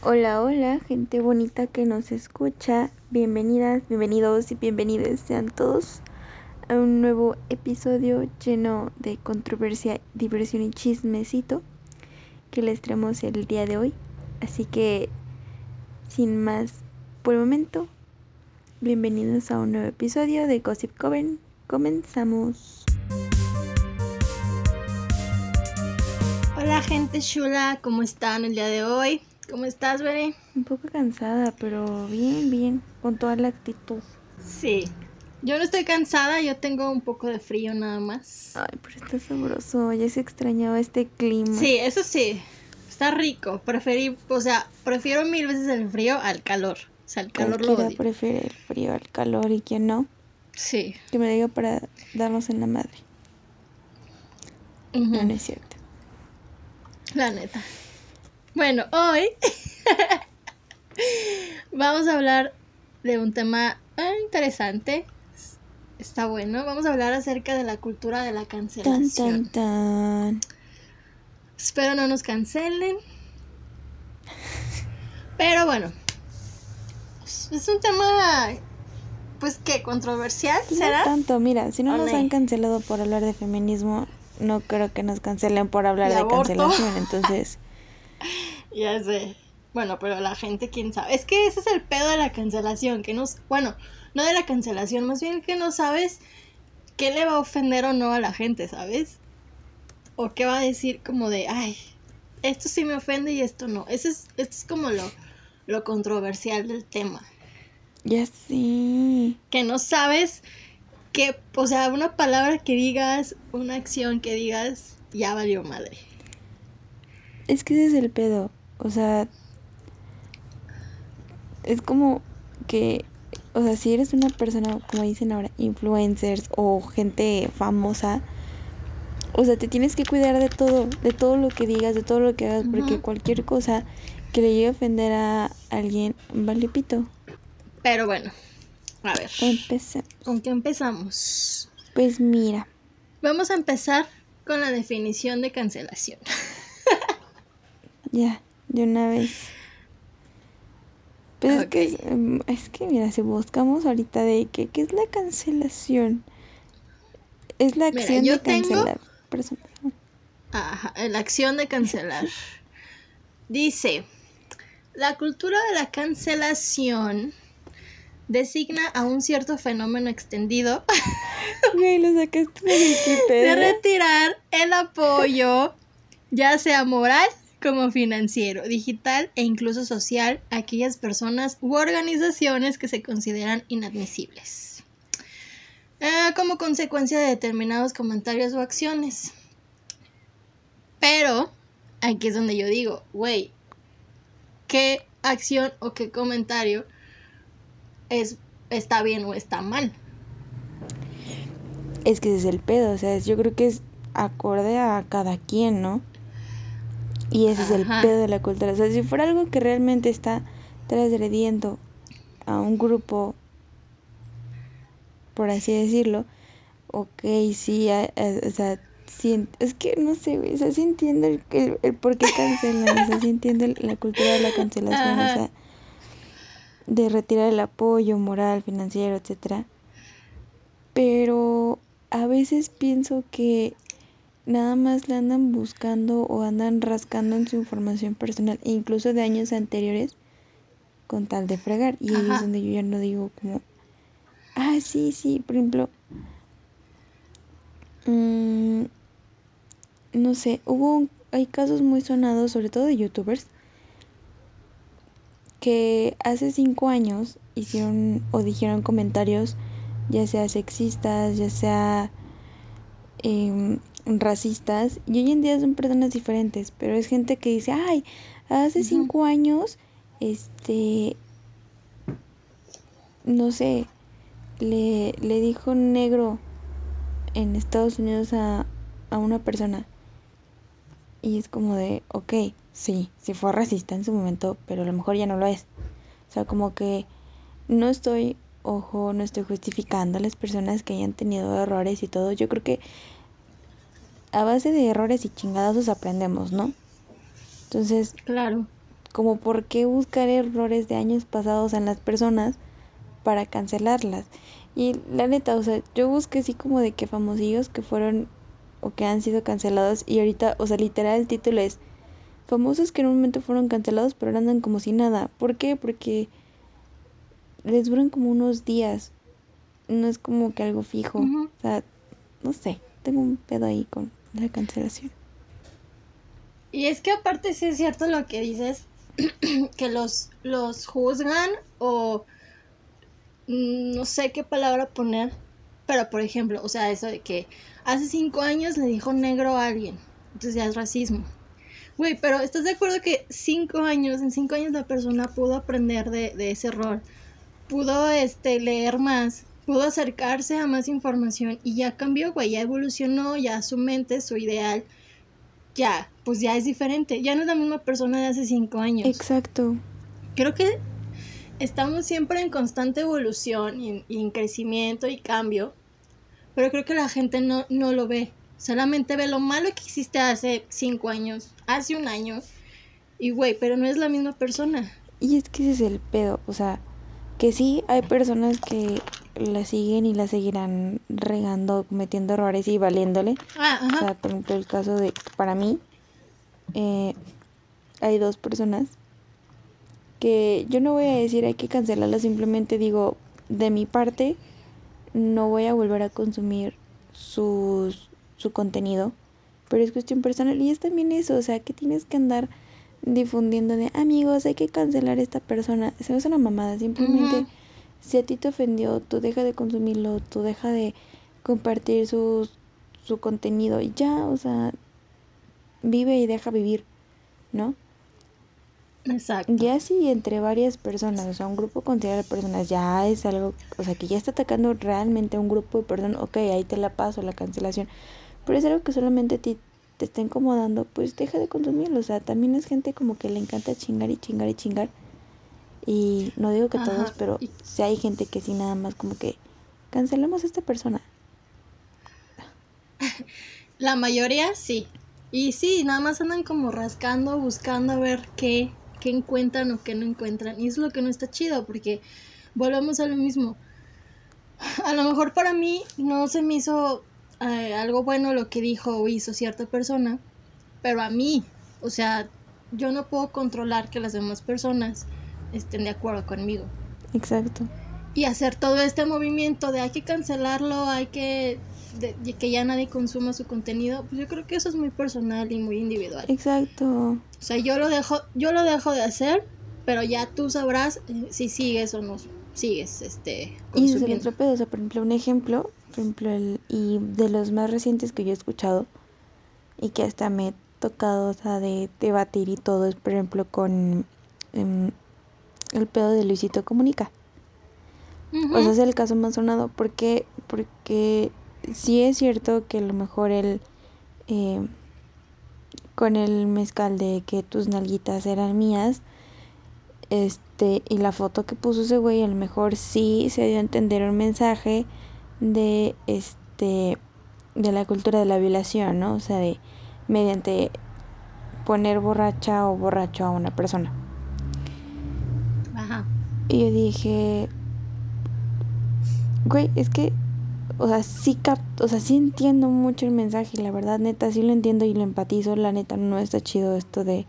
Hola, hola, gente bonita que nos escucha. Bienvenidas, bienvenidos y bienvenidas sean todos a un nuevo episodio lleno de controversia, diversión y chismecito que les traemos el día de hoy. Así que, sin más por el momento, bienvenidos a un nuevo episodio de Gossip Coven. Comenzamos. Hola gente chula, ¿cómo están el día de hoy? ¿Cómo estás, Bere? Un poco cansada, pero bien, bien, con toda la actitud. Sí. Yo no estoy cansada, yo tengo un poco de frío nada más. Ay, pero está sabroso, ya se extrañaba este clima. Sí, eso sí. Está rico. Preferí, o sea, prefiero mil veces el frío al calor. O sea, el calor lo odio. prefiere el frío al calor y quien no, Sí. que me diga para darnos en la madre. No es cierto. La neta. Bueno, hoy vamos a hablar de un tema eh, interesante. Está bueno. Vamos a hablar acerca de la cultura de la Tan, cancelación. tan, tan. Espero no nos cancelen. Pero bueno. Es un tema. Pues que controversial, No ¿será? tanto, mira, si no nos han cancelado por hablar de feminismo, no creo que nos cancelen por hablar De de, cancelación. Entonces, Ya sé. Bueno, pero la gente, quién sabe. Es que ese es el pedo de la cancelación. Que no. Bueno, no de la cancelación, más bien que no sabes qué le va a ofender o no a la gente, ¿sabes? O qué va a decir como de, ay, esto sí me ofende y esto no. Ese es, esto es como lo, lo controversial del tema. ya sí. que no sabes que, o sea, una palabra que digas, una acción que digas, ya valió madre. Es que ese es el pedo. O sea, es como que, o sea, si eres una persona, como dicen ahora, influencers o gente famosa, o sea, te tienes que cuidar de todo, de todo lo que digas, de todo lo que hagas, porque cualquier cosa que le llegue a ofender a alguien, vale pito. Pero bueno, a ver, Empecemos. ¿con qué empezamos? Pues mira, Vamos a empezar con la definición de cancelación. Ya, de una vez. Pues es que, es, em, es que mira, si buscamos ahorita de que, ¿qué es la cancelación? Es la acción de tengo- cancelar personas. Ajá, la acción de cancelar. Dice, la cultura de la cancelación designa a un cierto fenómeno extendido Güey, lo sacaste de retirar el apoyo, ya sea moral como financiero, digital e incluso social, a aquellas personas u organizaciones que se consideran inadmisibles. Ah, como consecuencia de determinados comentarios o acciones. Pero, aquí es donde yo digo, güey, ¿qué acción o qué comentario es, está bien o está mal? Es que ese es el pedo, o sea, yo creo que es acorde a cada quien, ¿no? Y ese es el pedo de la cultura. O sea, si fuera algo que realmente está transgrediendo a un grupo, por así decirlo, ok, sí, a- a- o sea, sí es que no sé, güey, o sea, sí entiendo el, el, el por qué cancelan, o sea, sí entiendo el- la cultura de la cancelación, Ajá. o sea, de retirar el apoyo moral, financiero, etcétera. Pero a veces pienso que nada más le andan buscando o andan rascando en su información personal, incluso de años anteriores, con tal de fregar. Y ahí es donde yo ya no digo como, ah, sí, sí, por ejemplo, mm, no sé, hubo, un- hay casos muy sonados, sobre todo de youtubers, que hace cinco años hicieron o dijeron comentarios ya sea sexistas, ya sea em, racistas, y hoy en día son personas diferentes, pero es gente que dice, ay, hace cinco años, este, no sé, le, le dijo negro en Estados Unidos a, a una persona. Y es como de, ok, sí, sí fue racista en su momento, pero a lo mejor ya no lo es. O sea, como que no estoy, ojo, no estoy justificando a las personas que hayan tenido errores y todo. Yo creo que a base de errores y chingadazos aprendemos, ¿no? Entonces, Claro. como por qué buscar errores de años pasados en las personas para cancelarlas. Y la neta, o sea, yo busqué así como de que famosillos que fueron o que han sido cancelados y ahorita, o sea, literal el título es famosos que en un momento fueron cancelados pero ahora andan como si nada. ¿Por qué? Porque les duran como unos días. No es como que algo fijo. O sea, no sé, tengo un pedo ahí con la cancelación. Y es que aparte sí es cierto lo que dices, que los, los juzgan o mm, no sé qué palabra poner, pero por ejemplo, o sea, eso de que hace cinco años le dijo negro a alguien, entonces ya es racismo. Güey, pero ¿estás de acuerdo que cinco años, en cinco años la persona pudo aprender de, de ese error? Pudo este, leer más, pudo acercarse a más información y ya cambió, güey, ya evolucionó, ya su mente, su ideal, ya, pues ya es diferente, ya no es la misma persona de hace cinco años. Exacto. Creo que estamos siempre en constante evolución y, en crecimiento y cambio, pero creo que la gente no, no lo ve, solamente ve lo malo que existe hace cinco años, hace un año, y güey, pero no es la misma persona. Y es que ese es el pedo, o sea, que sí hay personas que la siguen y la seguirán regando, cometiendo errores y valiéndole. Ah, o sea, por ejemplo, el caso de, para mí, eh, hay dos personas que yo no voy a decir hay que cancelarla, simplemente digo, de mi parte, no voy a volver a consumir su contenido, pero es cuestión personal y es también eso, o sea, que tienes que andar difundiendo de amigos, hay que cancelar a esta persona, se me hace una mamada, simplemente si a ti te ofendió, tú deja de consumirlo, tú deja de compartir su, su contenido y ya, o sea, vive y deja vivir, ¿no? Exacto. Ya si entre varias personas, o sea, un grupo considerado de personas ya es algo, o sea, que ya está atacando realmente a un grupo de personas, ok, ahí te la paso, la cancelación, pero es algo que solamente a ti te está incomodando, pues deja de consumirlo, o sea, también es gente como que le encanta chingar y chingar y chingar y no digo que todos, pero si hay gente que sí nada más como que cancelemos a esta persona. La mayoría sí. Y sí, nada más andan como rascando, buscando a ver qué, qué encuentran o qué no encuentran. Y es lo que no está chido, porque volvemos a lo mismo. A lo mejor para mí no se me hizo eh, algo bueno lo que dijo o hizo cierta persona, pero a mí, o sea, yo no puedo controlar que las demás personas estén de acuerdo conmigo. Exacto. Y hacer todo este movimiento de hay que cancelarlo, hay que que ya nadie consuma su contenido, pues yo creo que eso es muy personal y muy individual. Exacto. O sea, yo lo dejo, yo lo dejo de hacer, pero ya tú sabrás eh, si sigues o no sigues este Y desde otro pedo, o sea, por ejemplo, un ejemplo, por ejemplo, el, y de los más recientes que yo he escuchado y que hasta me he tocado, o sea, de debatir y todo, es por ejemplo con em, el pedo de Luisito Comunica. O sea, es el caso más sonado. porque Porque sí es cierto que a lo mejor él, eh, con el mezcal de que tus nalguitas eran mías, este, y la foto que puso ese güey, a lo mejor sí se dio a entender un mensaje de, este, de la cultura de la violación, ¿no? O sea, de, mediante poner borracha o borracho a una persona. Y yo dije, güey, es que, o sea, sí capto, o sea, sí entiendo mucho el mensaje, la verdad, neta, sí lo entiendo y lo empatizo, la neta, no está chido esto de,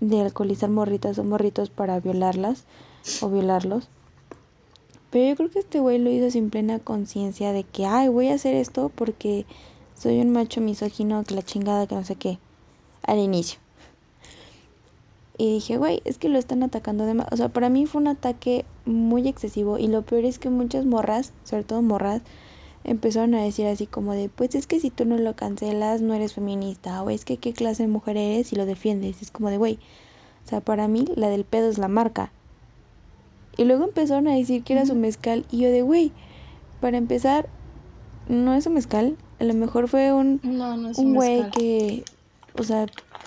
de alcoholizar morritas o morritos para violarlas o violarlos. Pero yo creo que este güey lo hizo sin plena conciencia de que, ay, voy a hacer esto porque soy un macho misógino, que la chingada, que no sé qué, al inicio. Y dije, güey, es que lo están atacando de más. O sea, para mí fue un ataque muy excesivo. Y lo peor es que muchas morras, sobre todo morras, empezaron a decir así como de, pues es que si tú no lo cancelas, no eres feminista. O es que qué clase de mujer eres y lo defiendes. Es como de, güey. O sea, para mí la del pedo es la marca. Y luego empezaron a decir que era su mezcal. Y yo de, güey, para empezar, no es un mezcal. A lo mejor fue un, un güey que, o sea,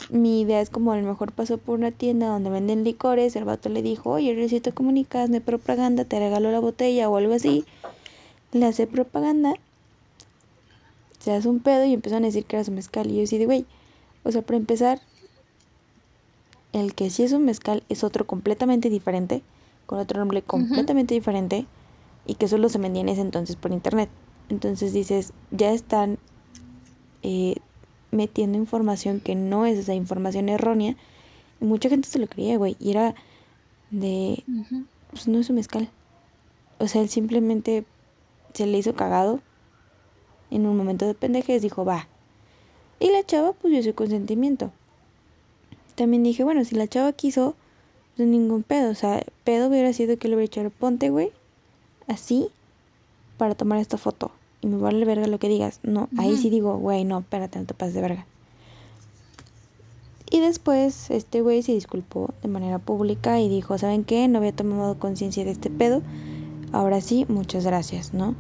mi idea es como a lo mejor pasó por una tienda donde venden licores, el vato le dijo, oye, necesito comunicar, de propaganda, te regalo la botella o algo así. Le hace propaganda, se hace un pedo y empiezan a decir que era su mezcal. Y yo así de, güey, o sea, para empezar, el que sí es un mezcal es otro completamente diferente, con otro nombre completamente diferente, y que solo se vendía en ese entonces por internet. Entonces dices, ya están eh, metiendo información que no es esa información errónea. Y mucha gente se lo creía, güey. Y era de, pues no es un mezcal. O sea, él simplemente se le hizo cagado. En un momento de pendejes dijo, va. Y la chava, pues yo soy consentimiento. También dije, bueno, si la chava quiso, pues ningún pedo. O sea, pedo hubiera sido que le hubiera echado ponte, güey. Así, para tomar esta foto y me vale verga lo que digas. No, ahí sí digo, güey, no, espérate, no te pases de verga. Y después este güey se disculpó de manera pública y dijo, ¿saben qué? No había tomado conciencia de este pedo. Ahora sí, muchas gracias, ¿no?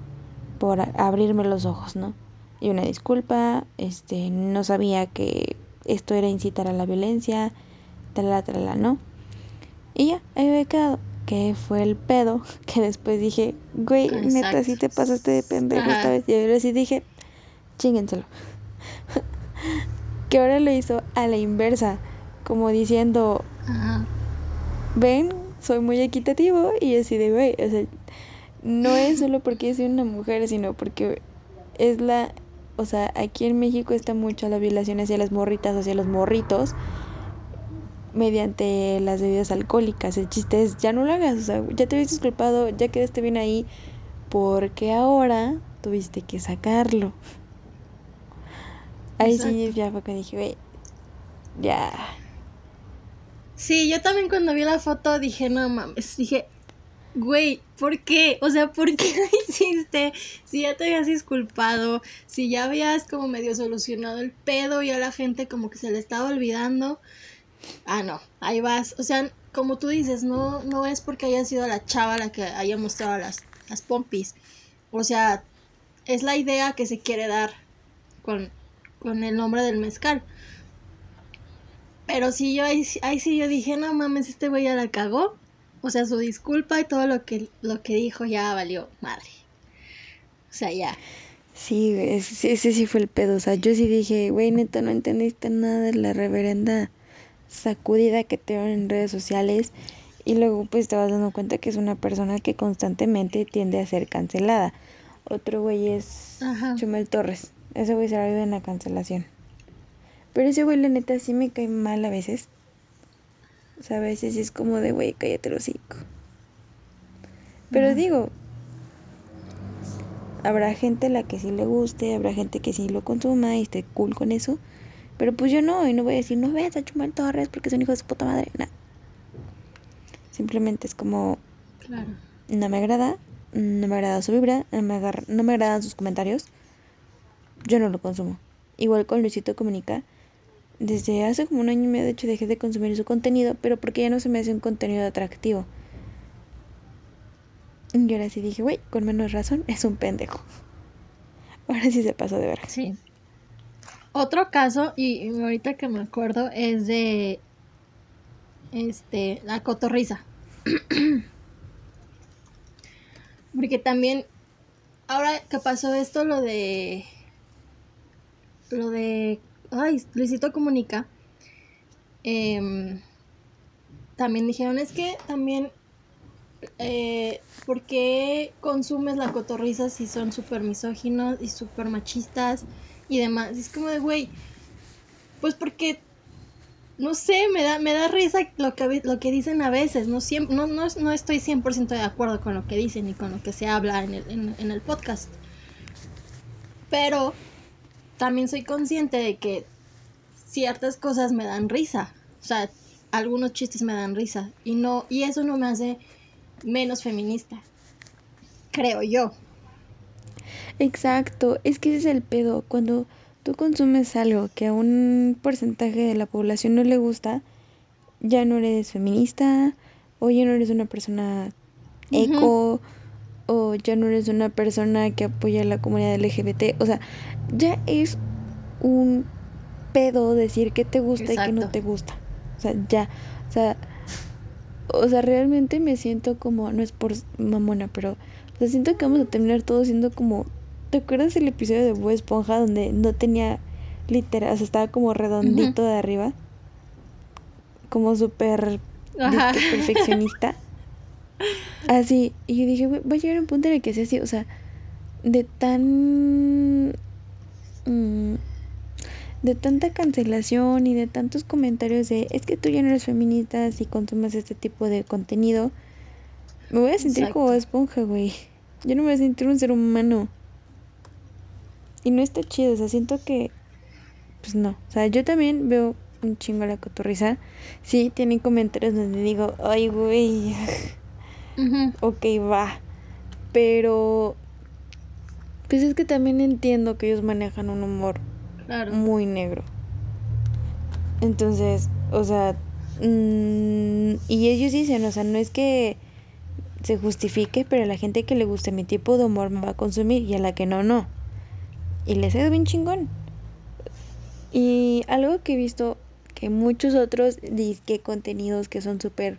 Por abrirme los ojos, ¿no? Y una disculpa, este, no sabía que esto era incitar a la violencia, tal, tal, ¿no? Y ya, ahí había quedado que fue el pedo, que después dije, güey, neta, si te pasaste de pendejo esta vez. Y ahora sí dije, chíngenselo. que ahora lo hizo a la inversa, como diciendo, ven, soy muy equitativo. Y así de, güey, o sea, no es solo porque soy una mujer, sino porque es la, o sea, aquí en México está mucho la violación hacia las morritas, hacia los morritos mediante las bebidas alcohólicas. El chiste es, ya no lo hagas, o sea, ya te habías disculpado, ya quedaste bien ahí, porque ahora tuviste que sacarlo. Ahí sí ya fue que dije, güey, ya. Sí, yo también cuando vi la foto dije, no mames, dije, güey, ¿por qué? O sea, ¿por qué lo hiciste? Si ya te habías disculpado, si ya habías como medio solucionado el pedo y a la gente como que se le estaba olvidando. Ah, no, ahí vas. O sea, como tú dices, no, no es porque haya sido la chava la que haya mostrado las, las pompis. O sea, es la idea que se quiere dar con, con el nombre del mezcal. Pero sí, yo ahí, ahí sí yo dije, no mames, este güey ya la cagó. O sea, su disculpa y todo lo que, lo que dijo ya valió madre. O sea, ya. Sí, ese, ese sí fue el pedo. O sea, yo sí dije, güey, neta, no entendiste nada de la reverenda sacudida que te ven en redes sociales y luego pues te vas dando cuenta que es una persona que constantemente tiende a ser cancelada. Otro güey es Chumel Torres. Ese güey se la vive en la cancelación. Pero ese güey la neta sí me cae mal a veces. O sea, a veces es como de güey, cállate el hocico. Pero digo, habrá gente a la que sí le guste, habrá gente que sí lo consuma y esté cool con eso. Pero pues yo no, y no voy a decir, no veas a Chumel Torres porque es un hijo de su puta madre. No. Simplemente es como. Claro. No me agrada, no me agrada su vibra, no me, no me agradan sus comentarios. Yo no lo consumo. Igual con Luisito Comunica. Desde hace como un año y medio, de hecho, dejé de consumir su contenido, pero porque ya no se me hace un contenido atractivo. Y ahora sí dije, güey, con menos razón, es un pendejo. Ahora sí se pasó de ver. Sí. Otro caso, y ahorita que me acuerdo, es de este la cotorriza. Porque también, ahora que pasó esto, lo de. Lo de. Ay, Luisito Comunica. Em, también dijeron, es que también. Eh, ¿Por qué consumes la cotorriza si son súper misóginos y súper machistas? Y demás. es como de, güey, pues porque, no sé, me da, me da risa lo que, lo que dicen a veces. No, siempre, no, no, no estoy 100% de acuerdo con lo que dicen y con lo que se habla en el, en, el podcast. Pero también soy consciente de que ciertas cosas me dan risa. O sea, algunos chistes me dan risa. Y no, y eso no me hace menos feminista. Creo yo. Exacto, es que ese es el pedo. Cuando tú consumes algo que a un porcentaje de la población no le gusta, ya no eres feminista, o ya no eres una persona eco, o ya no eres una persona que apoya a la comunidad LGBT. O sea, ya es un pedo decir que te gusta y que no te gusta. O sea, ya. O sea, o sea, realmente me siento como, no es por mamona, pero sea, siento que vamos a terminar todo siendo como ¿Te acuerdas el episodio de Bob Esponja donde no tenía literal, o sea, estaba como redondito de arriba? como súper perfeccionista. Así, y yo dije, voy a llegar a un punto en el que sea así, o sea, de tan... Mm, de tanta cancelación y de tantos comentarios de es que tú ya no eres feminista si consumes este tipo de contenido, me voy a sentir como esponja, güey. Yo no me voy a sentir un ser humano. Y no está chido, o sea, siento que, pues no. O sea, yo también veo un chingo la cotorriza. Sí, tienen comentarios donde digo, ay, güey. Ok, va. Pero, pues es que también entiendo que ellos manejan un humor muy negro. Entonces, o sea, mm, y ellos dicen, o sea, no es que se justifique, pero a la gente que le guste mi tipo de humor me va a consumir y a la que no, no. Y les ha bien chingón. Y algo que he visto que muchos otros que contenidos que son súper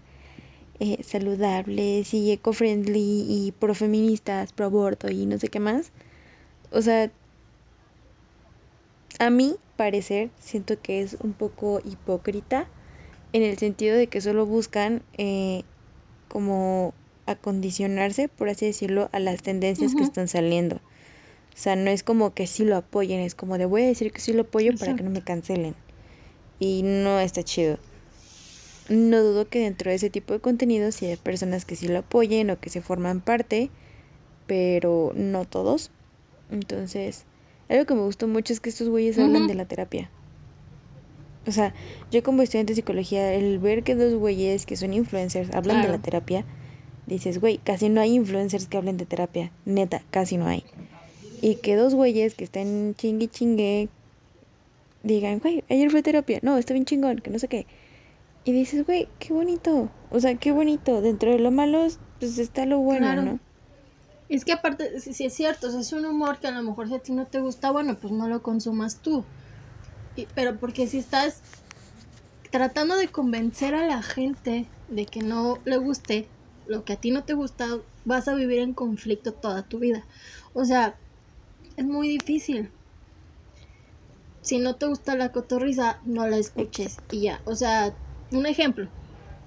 eh, saludables y eco-friendly y pro-feministas, pro-aborto y no sé qué más. O sea, a mí parecer siento que es un poco hipócrita en el sentido de que solo buscan eh, como acondicionarse, por así decirlo, a las tendencias que están saliendo. O sea, no es como que sí lo apoyen, es como de voy a decir que sí lo apoyo para que no me cancelen. Y no está chido. No dudo que dentro de ese tipo de contenido sí hay personas que sí lo apoyen o que se forman parte, pero no todos. Entonces, algo que me gustó mucho es que estos güeyes hablan de la terapia. O sea, yo como estudiante de psicología, el ver que dos güeyes que son influencers hablan de la terapia, dices, güey, casi no hay influencers que hablen de terapia. Neta, casi no hay. Y que dos güeyes que estén chingue chingue digan, güey, ayer fue terapia. No, está bien chingón, que no sé qué. Y dices, güey, qué bonito. O sea, qué bonito. Dentro de lo malo, pues está lo bueno, ¿no? Es que aparte, si, es cierto, o sea, es un humor que a lo mejor si a ti no te gusta, bueno, pues no lo consumas tú. pero porque si estás tratando de convencer a la gente de que no le guste lo que a ti no te gusta, vas a vivir en conflicto toda tu vida. O sea, es muy difícil. Si no te gusta la cotorriza, no la escuches y ya. O sea, un ejemplo,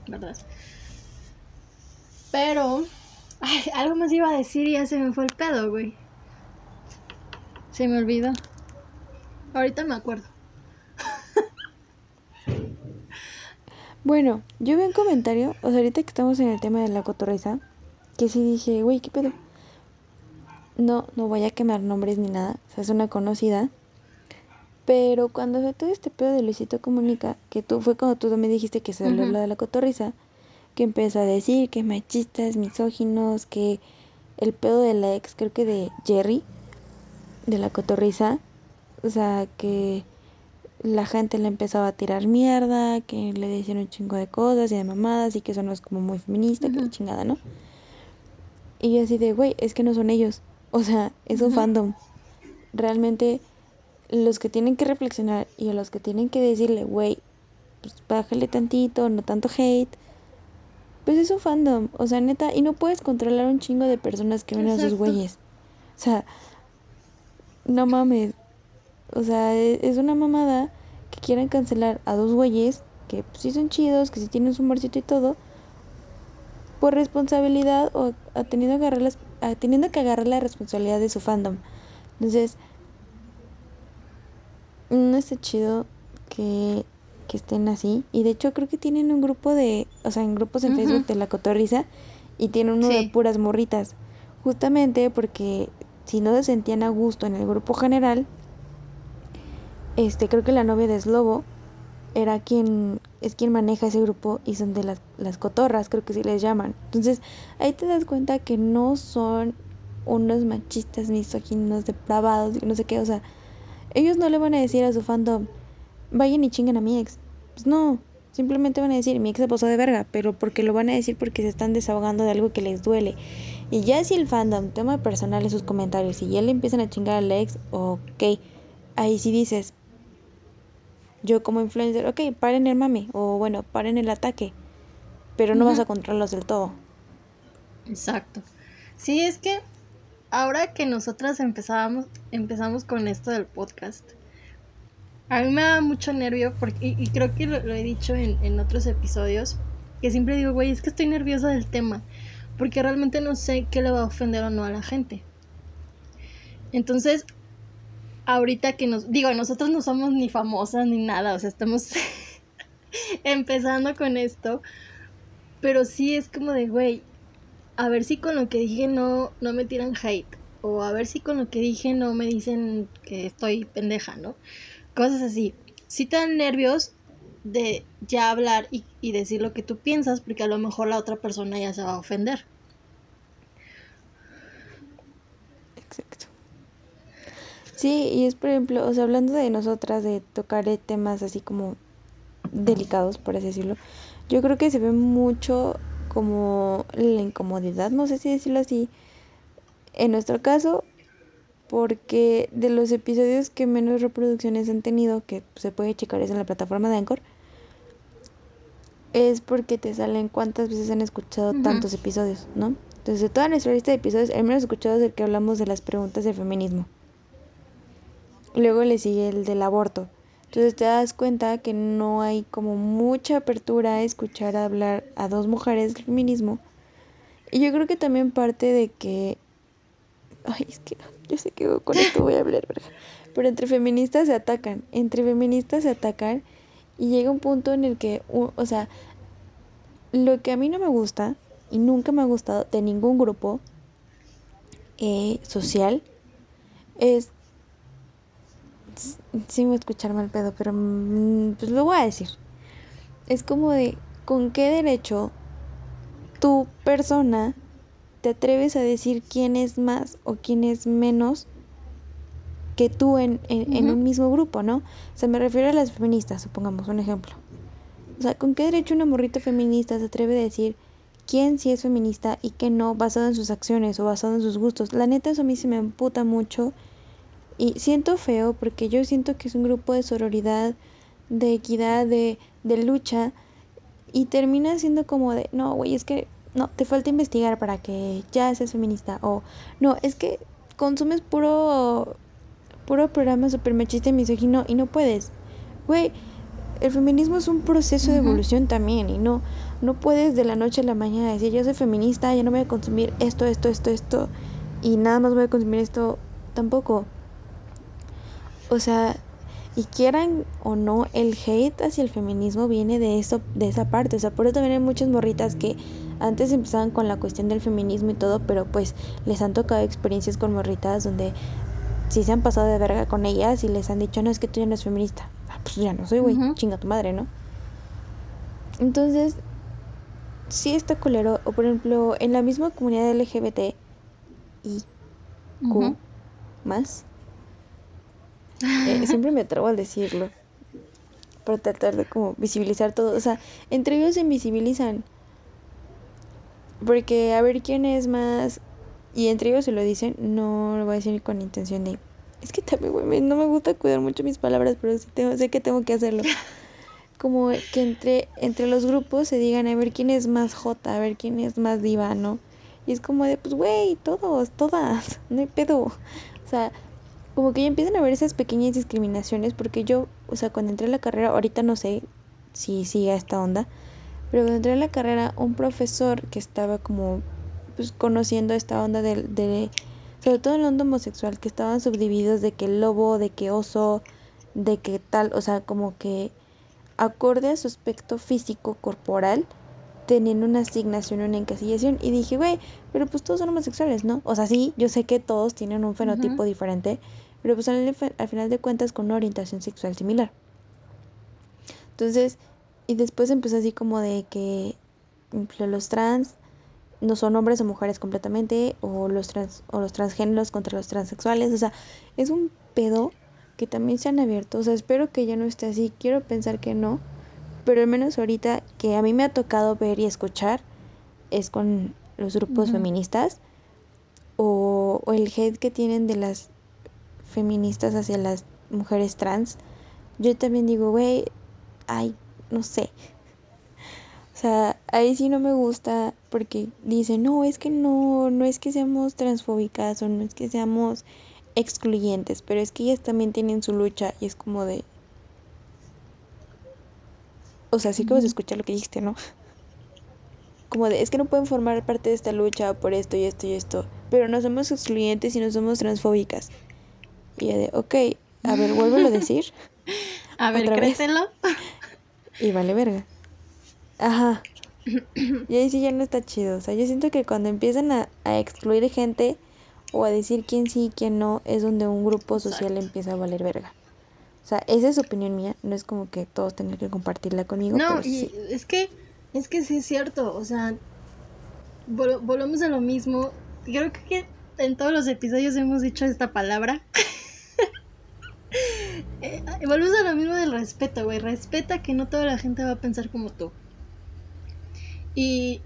¿verdad? Pero, ay, algo más iba a decir y ya se me fue el pedo, güey. Se me olvidó. Ahorita me acuerdo. Bueno, yo vi un comentario, o sea, ahorita que estamos en el tema de la cotorriza, que sí dije, güey, ¿qué pedo? No, no voy a quemar nombres ni nada, o sea, es una conocida pero cuando fue todo este pedo de Luisito Comunica, que tú fue cuando tú me dijiste que se salió de la cotorriza, que empezó a decir que machistas, misóginos, que el pedo de la ex, creo que de Jerry, de la cotorriza, o sea, que la gente le empezaba a tirar mierda, que le decían un chingo de cosas y de mamadas y que eso no es como muy feminista, que chingada, ¿no? Y yo así de, güey, es que no son ellos, o sea, es un fandom. Realmente los que tienen que reflexionar y a los que tienen que decirle, güey, pues bájale tantito, no tanto hate, pues es un fandom, o sea, neta, y no puedes controlar un chingo de personas que ven a sus güeyes. O sea, no mames. O sea, e, es una mamada que quieren cancelar a dos güeyes que pues, sí son chidos, que sí tienen su humorcito y todo, por responsabilidad o teniendo, teniendo que agarrar la responsabilidad de su fandom. Entonces, no está chido que, estén así. Y de hecho creo que tienen un grupo de, o sea, en grupos en Facebook de la cotorriza y tienen uno de puras morritas. Justamente porque si no se sentían a gusto en el grupo general, este, creo que la novia de Slobo era quien, es quien maneja ese grupo y son de las, las cotorras, creo que sí les llaman. Entonces ahí te das cuenta que no son unos machistas, misóginos, depravados, no sé qué, o sea, ellos no le van a decir a su fandom, vayan y chinguen a mi ex. Pues no, simplemente van a decir, mi ex se posó de verga, pero porque lo van a decir porque se están desahogando de algo que les duele. Y ya si el fandom toma personal en sus comentarios y ya le empiezan a chingar al ex, ok, ahí sí dices, yo como influencer, ok, paren el mami, o bueno, paren el ataque, pero no vas a controlarlos del todo. Exacto. Sí, es que ahora que nosotras empezábamos, empezamos con esto del podcast, a mí me da mucho nervio porque, y, creo que lo, he dicho en, en, otros episodios, que siempre digo, güey, es que estoy nerviosa del tema, porque realmente no sé qué le va a ofender o no a la gente. Entonces, ahorita que nos, digo, nosotros no somos ni famosas ni nada, o sea, estamos empezando con esto, pero sí es como de, güey, a ver si con lo que dije no, no me tiran hate, o a ver si con lo que dije no me dicen que estoy pendeja, ¿no? Cosas así. Si te dan nervios de ya hablar y, y decir lo que tú piensas, porque a lo mejor la otra persona ya se va a ofender. Exacto. Sí, y es por ejemplo, o sea, hablando de nosotras, de tocar temas así como delicados, por así decirlo, yo creo que se ve mucho como la incomodidad, no sé si decirlo así, en nuestro caso, porque de los episodios que menos reproducciones han tenido, que se puede checar eso en la plataforma de Anchor, es porque te salen cuántas veces han escuchado tantos episodios, ¿no? Entonces, de toda nuestra lista de episodios, el menos escuchado es el que hablamos de las preguntas de feminismo. Luego le sigue el del aborto. Entonces te das cuenta que no hay como mucha apertura a escuchar hablar a dos mujeres del feminismo. Y yo creo que también parte de que... Ay, es que yo sé que con esto voy a hablar, Pero entre feministas se atacan, entre feministas se atacan y llega un punto en el que, o sea, lo que a mí no me gusta y nunca me ha gustado de ningún grupo eh, social es sí me voy a escuchar mal pedo, pero mm, pues lo voy a decir. Es como de, ¿con qué derecho tu persona te atreves a decir quién es más o quién es menos que tú en, en, un mismo grupo, ¿no? O sea, me refiero a las feministas, supongamos un ejemplo. O sea, ¿con qué derecho una morrita feminista se atreve a decir quién sí es feminista y qué no, basado en sus acciones o basado en sus gustos? La neta, eso a mí se me emputa mucho y siento feo porque yo siento que es un grupo de sororidad, de equidad, de, de lucha. Y termina siendo como de, no, güey, es que no, te falta investigar para que ya seas feminista. O no, es que consumes puro, puro programa super machista y misógino y no puedes. Güey, el feminismo es un proceso de evolución también y no, no puedes de la noche a la mañana decir yo soy feminista, ya no voy a consumir esto, esto, esto, esto y nada más voy a consumir esto tampoco. O sea, y quieran o no, el hate hacia el feminismo viene de eso, de esa parte. O sea, por eso también hay muchas morritas que antes empezaban con la cuestión del feminismo y todo, pero pues les han tocado experiencias con morritas donde sí se han pasado de verga con ellas y les han dicho, no, es que tú ya no eres feminista. Ah, pues ya no soy, güey, chinga tu madre, ¿no? Entonces, sí está culero. O por ejemplo, en la misma comunidad LGBT y Q más eh, siempre me atrevo al decirlo. Para tratar de como visibilizar todo. O sea, entre ellos se invisibilizan. Porque a ver quién es más. Y entre ellos se lo dicen. No lo voy a decir con intención de. Es que también, güey, no me gusta cuidar mucho mis palabras, pero sí tengo, sé que tengo que hacerlo. Como que entre, entre los grupos se digan a ver quién es más jota, a ver quién es más diva, ¿no? Y es como de, pues, güey, todos, todas, no hay pedo. O sea, como que ya empiezan a ver esas pequeñas discriminaciones, porque yo, o sea, cuando entré a la carrera, ahorita no sé si sigue esta onda, pero cuando entré a la carrera, un profesor que estaba como pues, conociendo esta onda de, de, sobre todo en el mundo homosexual, que estaban subdivididos de que lobo, de que oso, de que tal, o sea, como que acorde a su aspecto físico corporal, tenían una asignación, una encasillación, y dije, güey, pero pues todos son homosexuales, ¿no? O sea, sí, yo sé que todos tienen un fenotipo diferente, pero pues al, final de cuentas con una orientación sexual similar. Entonces, y después empezó así como de que los trans no son hombres o mujeres completamente, o los, trans, o los transgéneros contra los transexuales, o sea, es un pedo que también se han abierto, o sea, espero que ya no esté así, quiero pensar que no, pero al menos ahorita que a mí me ha tocado ver y escuchar es con los grupos feministas o, o, el hate que tienen de las feministas hacia las mujeres trans, yo también digo, güey, ay, no sé. O sea, ahí sí no me gusta porque dicen, no, es que no, no es que seamos transfóbicas o no es que seamos excluyentes, pero es que ellas también tienen su lucha y es como de, o sea, sí que vas a escuchar lo que dijiste, ¿no? Como de, es que no pueden formar parte de esta lucha por esto y esto y esto, pero no somos excluyentes y no somos transfóbicas. Y de, ok, a ver, vuélvelo a decir. a ver, créetelo. Y vale verga. Ajá. Y ahí sí ya no está chido. O sea, yo siento que cuando empiezan a, a excluir gente o a decir quién sí y quién no, es donde un grupo social empieza a valer verga. O sea, esa es opinión mía, no es como que todos tengan que compartirla conmigo. No, y es que, es que sí es cierto, o sea, volvemos a lo mismo. Creo que en todos los episodios hemos dicho esta palabra. eh, volvemos a lo mismo del respeto, güey. Respeta que no toda la gente va a pensar como tú. Y,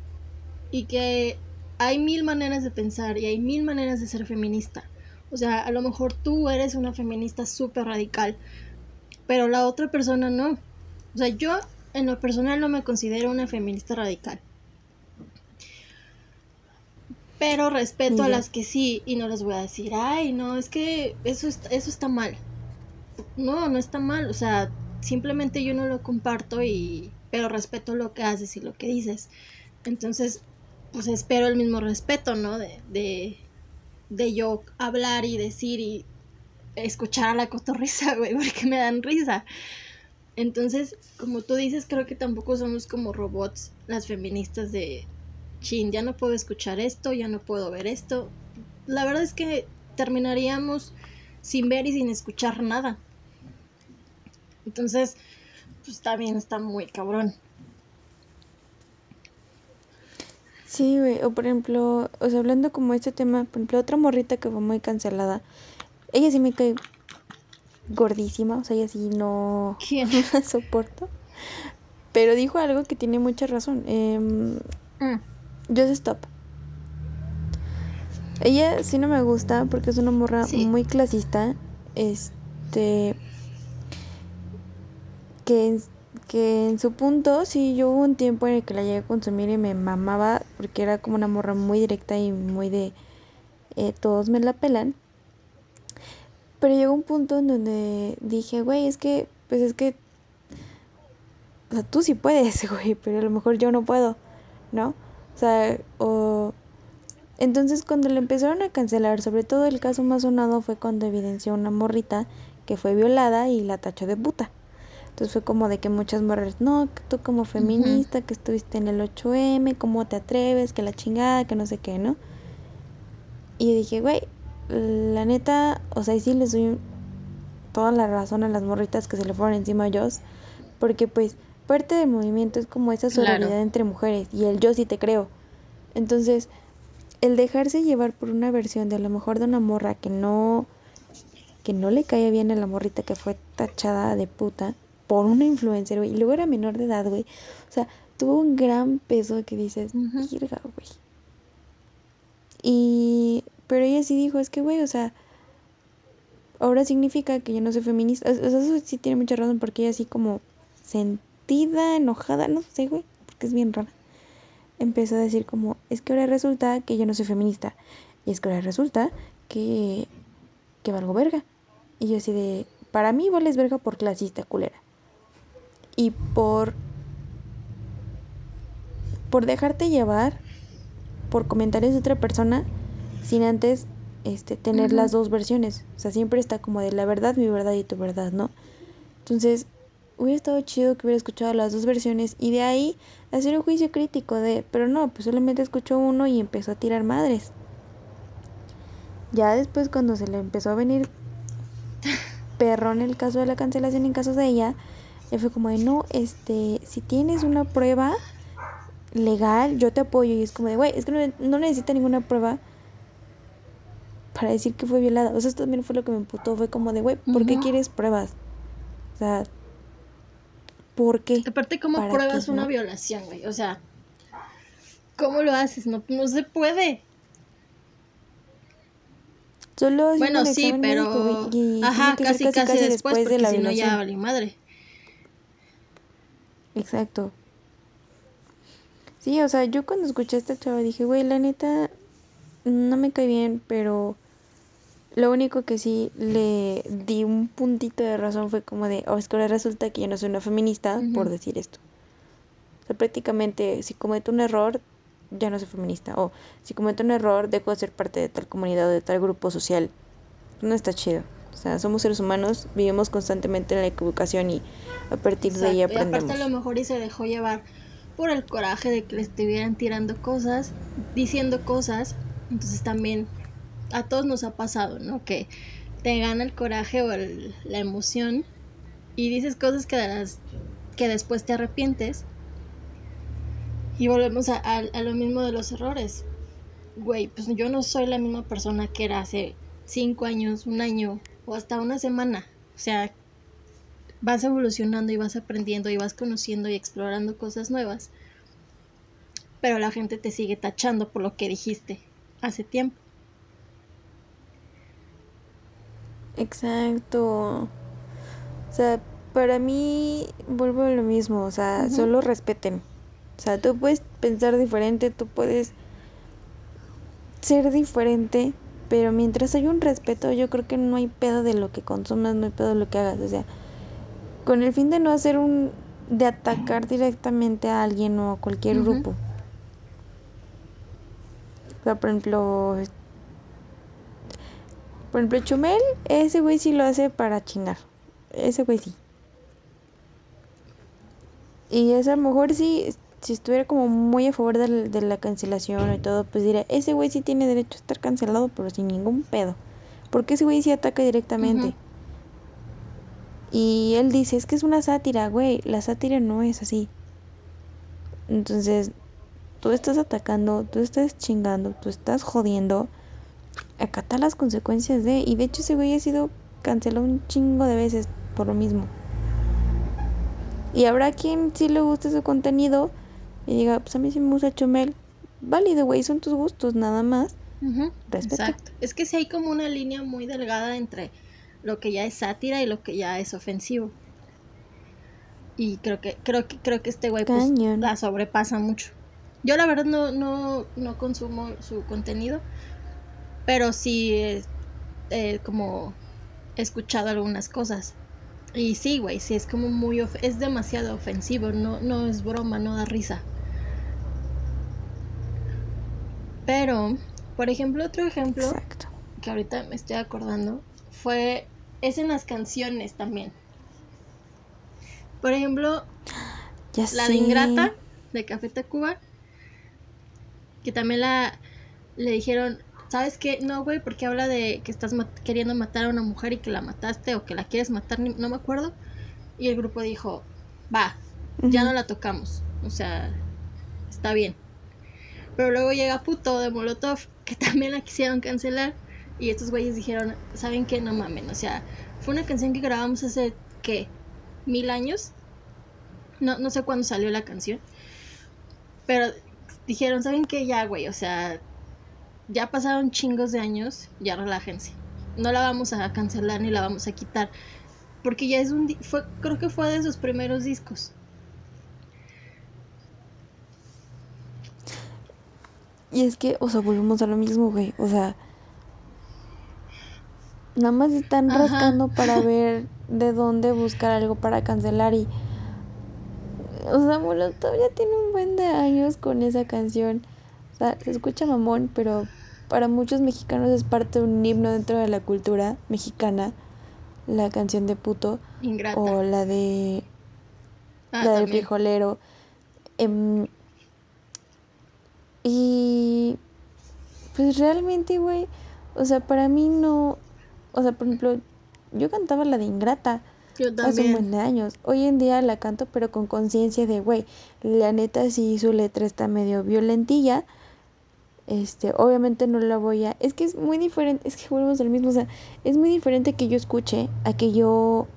y que hay mil maneras de pensar y hay mil maneras de ser feminista. O sea, a lo mejor tú eres una feminista súper radical, pero la otra persona no. O sea, yo en lo personal no me considero una feminista radical. Pero respeto a las que sí y no les voy a decir, ay, no, es que eso, eso está mal. No, no está mal. O sea, simplemente yo no lo comparto y... Pero respeto lo que haces y lo que dices. Entonces, pues espero el mismo respeto, ¿no? De, de, de yo hablar y decir y escuchar a la cotorrisa, güey, porque me dan risa. Entonces, como tú dices, creo que tampoco somos como robots las feministas de, chin, ya no puedo escuchar esto, ya no puedo ver esto. La verdad es que terminaríamos sin ver y sin escuchar nada. Entonces, pues también está muy cabrón. Sí, güey, o por ejemplo, o sea, hablando como este tema, por ejemplo, otra morrita que fue muy cancelada, ella sí me cae gordísima, o sea, ella sí no, ¿Quién? la soporto. Pero dijo algo que tiene mucha razón. Eh, mm. Just Stop. Ella sí no me gusta porque es una morra muy clasista. Este. Que, que en su punto, sí, yo hubo un tiempo en el que la llegué a consumir y me mamaba porque era como una morra muy directa y muy de. Eh, todos me la pelan. Pero llegó un punto en donde dije, güey, es que, pues es que, o sea, tú sí puedes, güey, pero a lo mejor yo no puedo, ¿no? O sea, o... Entonces cuando le empezaron a cancelar, sobre todo el caso más sonado fue cuando evidenció una morrita que fue violada y la tachó de puta. Entonces fue como de que muchas morras, no, que tú como feminista, que estuviste en el 8M, ¿cómo te atreves? Que la chingada, que no sé qué, ¿no? Y dije, güey, la neta, o sea, y sí les doy toda la razón a las morritas que se le fueron encima a ellos, porque pues parte del movimiento es como esa solidaridad entre mujeres y el yo sí te creo. Entonces, el dejarse llevar por una versión de a lo mejor de una morra que no que no le caía bien a la morrita que fue tachada de puta por una influencer, güey, y luego era menor de edad, güey. O sea, tuvo un gran peso que dices, mierda, güey. Y pero ella sí dijo, es que, güey, o sea, ahora significa que yo no soy feminista. O sea, eso sí tiene mucha razón porque ella así como sentida, enojada, no sé, güey, porque es bien rara. Empezó a decir como, es que ahora resulta que yo no soy feminista. Y es que ahora resulta que, que valgo verga. Y yo así de, para mí vales verga por clasista, culera. Y por, por dejarte llevar por comentarios de otra persona sin antes este, tener las dos versiones. O sea, siempre está como de la verdad, mi verdad y tu verdad, ¿no? Entonces, hubiera estado chido que hubiera escuchado las dos versiones y de ahí hacer un juicio crítico de, pero no, pues solamente escuchó uno y empezó a tirar madres. Ya después cuando se le empezó a venir perrón el caso de la cancelación en caso de ella, le fue como de, no, este, si tienes una prueba legal, yo te apoyo. Y es como de, güey, es que no, no necesita ninguna prueba para decir que fue violada. O sea, esto también fue lo que me imputó. Fue como de, güey, ¿por qué quieres pruebas? O sea, ¿por qué? Aparte, ¿cómo pruebas una violación, güey? O sea, ¿cómo lo haces? No, no se puede. Solo bueno, sí, pero... Ajá, casi, casi, casi, después, de la si no ya vale madre. Exacto. Sí, o sea, yo cuando escuché a esta chava dije, güey, la neta, no me cae bien, pero lo único que sí le di un puntito de razón fue como de, oh, es que ahora resulta que yo no soy una feminista por decir esto. O sea, prácticamente si cometo un error, ya no soy feminista. O si cometo un error, dejo de ser parte de tal comunidad o de tal grupo social. No está chido. O sea, somos seres humanos, vivimos constantemente en la equivocación y a partir de ahí aprendemos. Y aparte a lo mejor y se dejó llevar por el coraje de que le estuvieran tirando cosas, diciendo cosas. Entonces también a todos nos ha pasado, ¿no? Que te gana el coraje o la emoción y dices cosas que, las, que después te arrepientes. Y volvemos a, a, lo mismo de los errores. Güey, pues yo no soy la misma persona que era hace cinco años, un año o hasta una semana. O sea, vas evolucionando y vas aprendiendo y vas conociendo y explorando cosas nuevas. Pero la gente te sigue tachando por lo que dijiste hace tiempo. Exacto. O sea, para mí vuelvo a lo mismo, o sea, solo respeten. O sea, tú puedes pensar diferente, tú puedes ser diferente, pero mientras hay un respeto, yo creo que no hay pedo de lo que consumas, no hay pedo de lo que hagas. O sea, con el fin de no hacer un. de atacar directamente a alguien o a cualquier grupo. O sea, por ejemplo. Por ejemplo, Chumel, ese güey sí lo hace para chingar. Ese güey sí. Y esa a lo mejor sí, si estuviera como muy a favor de, la cancelación y todo, pues diría, ese güey sí tiene derecho a estar cancelado, pero sin ningún pedo. Porque ese güey sí ataca directamente. Y él dice, es que es una sátira, güey, la sátira no es así. Entonces, tú estás atacando, tú estás chingando, tú estás jodiendo. Acata las consecuencias de... Y de hecho ese güey ha sido cancelado un chingo de veces por lo mismo. Y habrá quien sí le guste su contenido y diga, pues a mí sí me gusta Chumel. Válido, güey, son tus gustos, nada más. Exacto. Es que sí hay como una línea muy delgada entre lo que ya es sátira y lo que ya es ofensivo. Y creo que, creo que, creo que este güey pues, la sobrepasa mucho. Yo la verdad no, no, no consumo su contenido, pero sí eh, como he escuchado algunas cosas. Y sí, güey, sí es como muy es demasiado ofensivo, no, no es broma, no da risa. Pero, por ejemplo, otro ejemplo que ahorita me estoy acordando fue es en las canciones también. Por ejemplo, la de Ingrata de Café Tacuba, que también la le dijeron, ¿sabes qué? No, güey, porque habla de que estás queriendo matar a una mujer y que la mataste o que la quieres matar, no me acuerdo. Y el grupo dijo, va, ya no la tocamos. O sea, está bien. Pero luego llega Puto de Molotov, que también la quisieron cancelar. Y estos güeyes dijeron, ¿saben qué? No mamen, o sea, fue una canción que grabamos hace, ¿qué? ¿Mil años? No, no sé cuándo salió la canción. Pero dijeron, ¿saben qué? Ya, güey, o sea, ya pasaron chingos de años, ya relájense. No la vamos a cancelar ni la vamos a quitar. Porque ya es un... Fue, creo que fue de sus primeros discos. Y es que, o sea, volvemos a lo mismo, güey. O sea, nada más están rascando para ver de dónde buscar algo para cancelar y o sea, Molotov ya tiene un buen de años con esa canción. O sea, se escucha mamón, pero para muchos mexicanos es parte de un himno dentro de la cultura mexicana. La canción de puto. O la de. Ah, la del frijolero. Em, y. Pues realmente, güey. O sea, para mí no. O sea, por ejemplo, yo cantaba la de Ingrata. Hace un buen de años. Hoy en día la canto, pero con conciencia de, güey, la neta sí su letra está medio violentilla. Este, obviamente no la voy a. Es que es muy diferente. Es que volvemos al mismo. O sea, es muy diferente que yo escuche a que yo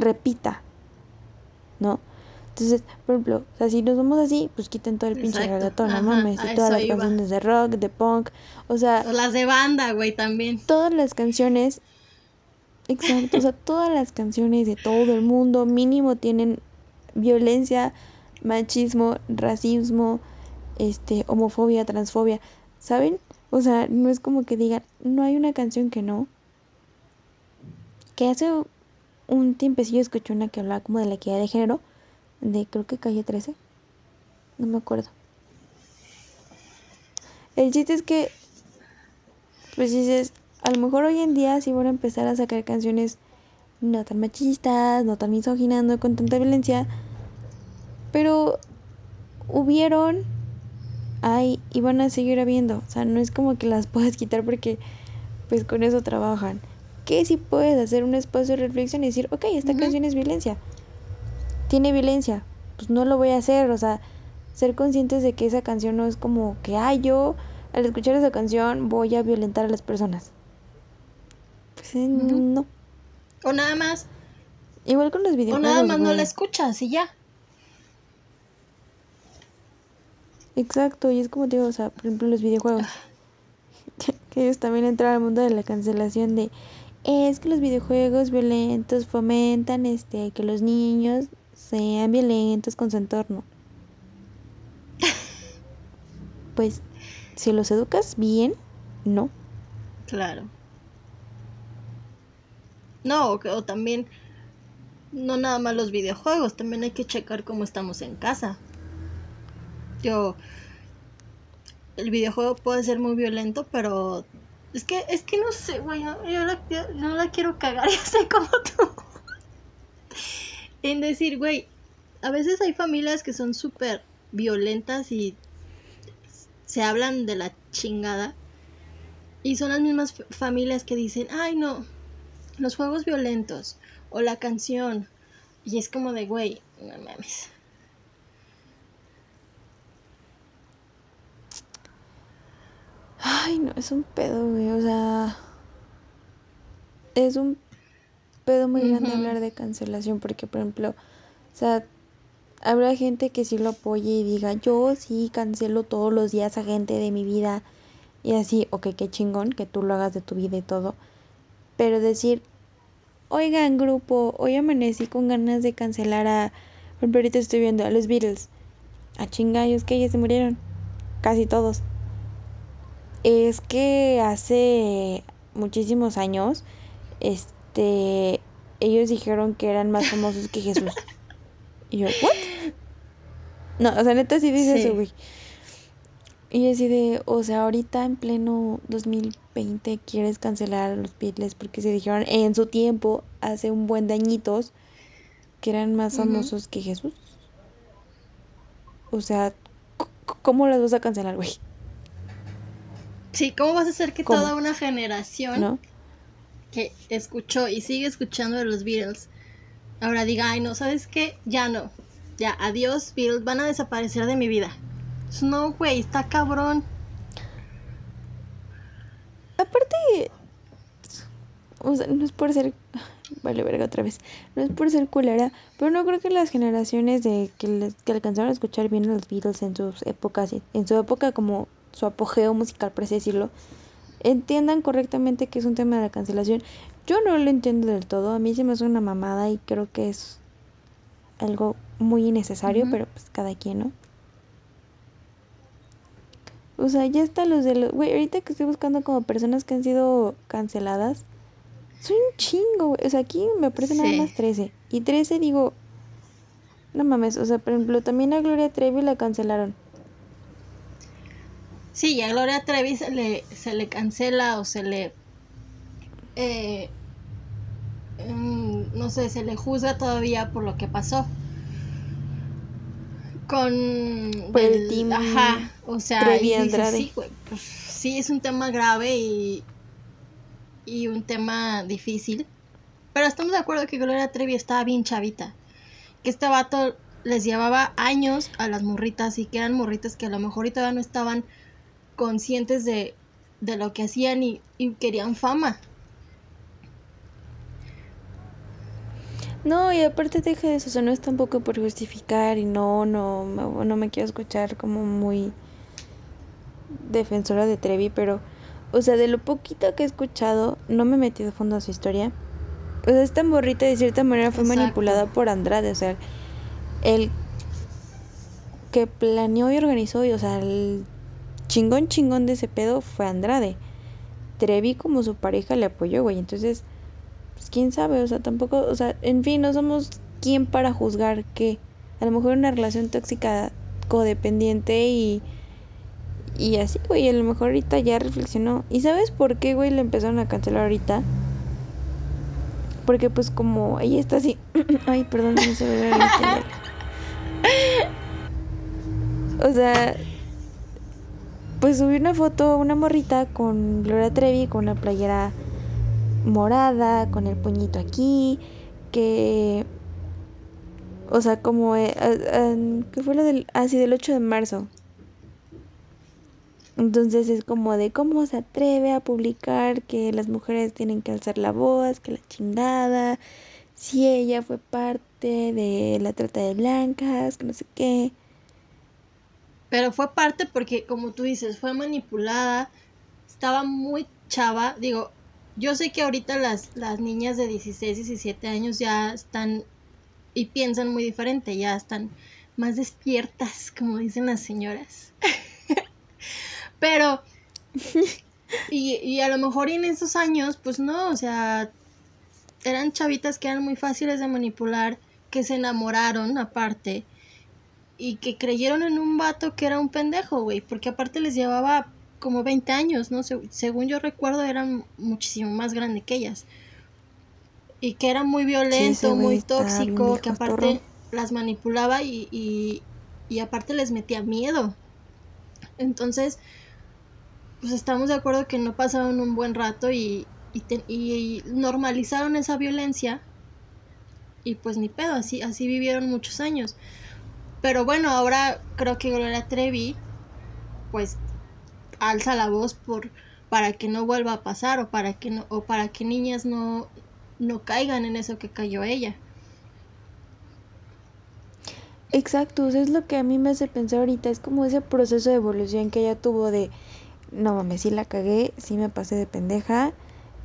repita. ¿No? Entonces, por ejemplo, o sea, si nos vamos así, pues quiten todo el pinche reggaetón, no mames, y todas las canciones de rock, de punk, o sea... las de banda, güey, también. Todas las canciones, exacto, o sea, todas las canciones de todo el mundo mínimo tienen violencia, machismo, racismo, este, homofobia, transfobia, ¿saben? O sea, no es como que digan, no hay una canción que no. Que hace un tiempecillo escuché una que hablaba como de la equidad de género, de creo que calle 13. No me acuerdo. El chiste es que, pues dices, a lo mejor hoy en día sí van a empezar a sacar canciones no tan machistas, no tan misóginas, no con tanta violencia, pero hubieron, hay y van a seguir habiendo. O sea, no es como que las puedas quitar porque pues con eso trabajan. Que si puedes hacer un espacio de reflexión y decir, ok, esta canción es violencia, tiene violencia, pues no lo voy a hacer, o sea, ser conscientes de que esa canción no es como que, ay, yo al escuchar esa canción voy a violentar a las personas. Pues eh, no. O nada más. Igual con los videojuegos. O nada más no la escuchas y ya. Exacto, y es como te digo, o sea, por ejemplo, los videojuegos. que ellos también entran al mundo de la cancelación de es que los videojuegos violentos fomentan este que los niños sean violentos con su entorno. pues si los educas bien, no. Claro. No, o, también, no nada más los videojuegos, también hay que checar cómo estamos en casa. Yo, el videojuego puede ser muy violento, pero es que, es que no sé, güey, yo la, no la quiero cagar, ya sé como tú. En decir, güey, a veces hay familias que son súper violentas y se hablan de la chingada. Y son las mismas familias que dicen, ay no, los juegos violentos o la canción. Y es como de, güey, no mames. Ay, no, es un pedo, güey. O sea, es un pedo muy grande hablar de cancelación porque, por ejemplo, o sea, habrá gente que sí lo apoye y diga, yo sí cancelo todos los días a gente de mi vida y así, ok, qué chingón que tú lo hagas de tu vida y todo. Pero decir, oigan grupo, hoy amanecí con ganas de cancelar a, por ahorita estoy viendo a los Beatles. A chingayos que ya se murieron. Casi todos. Es que hace muchísimos años, este, ellos dijeron que eran más famosos que Jesús. Y yo, ¿what? No, o sea, neta sí dice eso, güey. Y así de, o sea, ahorita en pleno 2020 quieres cancelar a los Beatles porque se dijeron en su tiempo, hace un buen dañitos, que eran más famosos que Jesús. O sea, ¿cómo las vas a cancelar, güey? Sí, ¿cómo vas a hacer que toda una generación que escuchó y sigue escuchando de los Beatles ahora diga, ay, no, ¿sabes qué? Ya no. Ya, adiós, Beatles, van a desaparecer de mi vida. No, güey, está cabrón. Aparte, o sea, no es por ser. Vale, verga otra vez. No es por ser culera, pero no creo que las generaciones de que, les, que alcanzaron a escuchar bien a los Beatles en sus épocas, en su época como su apogeo musical, por así decirlo, entiendan correctamente que es un tema de la cancelación. Yo no lo entiendo del todo, a mí se me hace una mamada y creo que es algo muy innecesario, pero pues cada quien, ¿no? O sea, ya está los de los... Güey, ahorita que estoy buscando como personas que han sido canceladas, soy un chingo, güey. O sea, aquí me aparecen nada más 13. Y 13 digo... No mames, o sea, por ejemplo, también a Gloria Trevi la cancelaron. Sí, a Gloria Trevi se le, se le cancela o se le... Eh, mm, no sé, se le juzga todavía por lo que pasó. Con el, ajá, o sea, sí, pues, sí, es un tema grave y, y un tema difícil, pero estamos de acuerdo que Gloria Trevi estaba bien chavita, que este vato les llevaba años a las morritas y que eran morritas que a lo mejor todavía no estaban conscientes de, de lo que hacían y, y querían fama. No, y aparte deja de eso, o sea, no es tampoco por justificar y no, no, no me quiero escuchar como muy defensora de Trevi, pero, o sea, de lo poquito que he escuchado, no me he metido a fondo a su historia. O sea, esta morrita de cierta manera fue manipulada por Andrade, o sea, el que planeó y organizó, y, o sea, el chingón chingón de ese pedo fue Andrade. Trevi como su pareja le apoyó, güey, entonces pues quién sabe, o sea, tampoco, o sea, en fin, no somos quien para juzgar que a lo mejor una relación tóxica codependiente y y así, güey, a lo mejor ahorita ya reflexionó. ¿Y sabes por qué, güey, le empezaron a cancelar ahorita? Porque pues como ella está así... Ay, perdón, no se ve O sea... Pues subí una foto, una morrita con Gloria Trevi, con una playera morada, con el puñito aquí, que... O sea, como... Eh, ¿Qué fue lo del... Ah, sí, del 8 de marzo. Entonces es como de cómo se atreve a publicar que las mujeres tienen que alzar la voz, que la chingada, si ella fue parte de la trata de blancas, que no sé qué. Pero fue parte porque, como tú dices, fue manipulada, estaba muy chava. Digo, yo sé que ahorita las, las niñas de 16, 17 años ya están y piensan muy diferente, ya están más despiertas, como dicen las señoras. Pero, y, y a lo mejor en esos años, pues no, o sea, eran chavitas que eran muy fáciles de manipular, que se enamoraron aparte y que creyeron en un vato que era un pendejo, güey, porque aparte les llevaba como 20 años, ¿no? según yo recuerdo, eran muchísimo más grande que ellas. Y que era muy violento, muy tóxico, que aparte las manipulaba y, y, y aparte les metía miedo. Entonces, pues estamos de acuerdo que no pasaron un buen rato y, y, normalizaron esa violencia y pues ni pedo, así, así vivieron muchos años. Pero bueno, ahora creo que Gloria Trevi pues alza la voz por para que no vuelva a pasar o para que no o para que niñas no no caigan en eso que cayó ella. Exacto, eso es lo que a mí me hace pensar ahorita, es como ese proceso de evolución que ella tuvo de no mames, sí la cagué, sí me pasé de pendeja.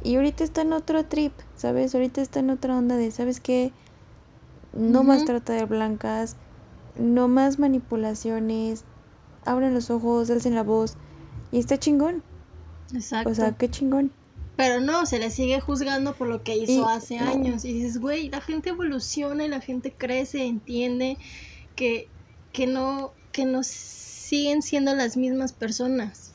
Y ahorita está en otro trip, ¿sabes? Ahorita está en otra onda de, ¿sabes qué? No más trata de blancas, no más manipulaciones, abren los ojos, alcen la voz. Y está chingón. Exacto. O sea, qué chingón. Pero no, se le sigue juzgando por lo que hizo hace años. Y dices, güey, la gente evoluciona y la gente crece, entiende que, que no, que no siguen siendo las mismas personas.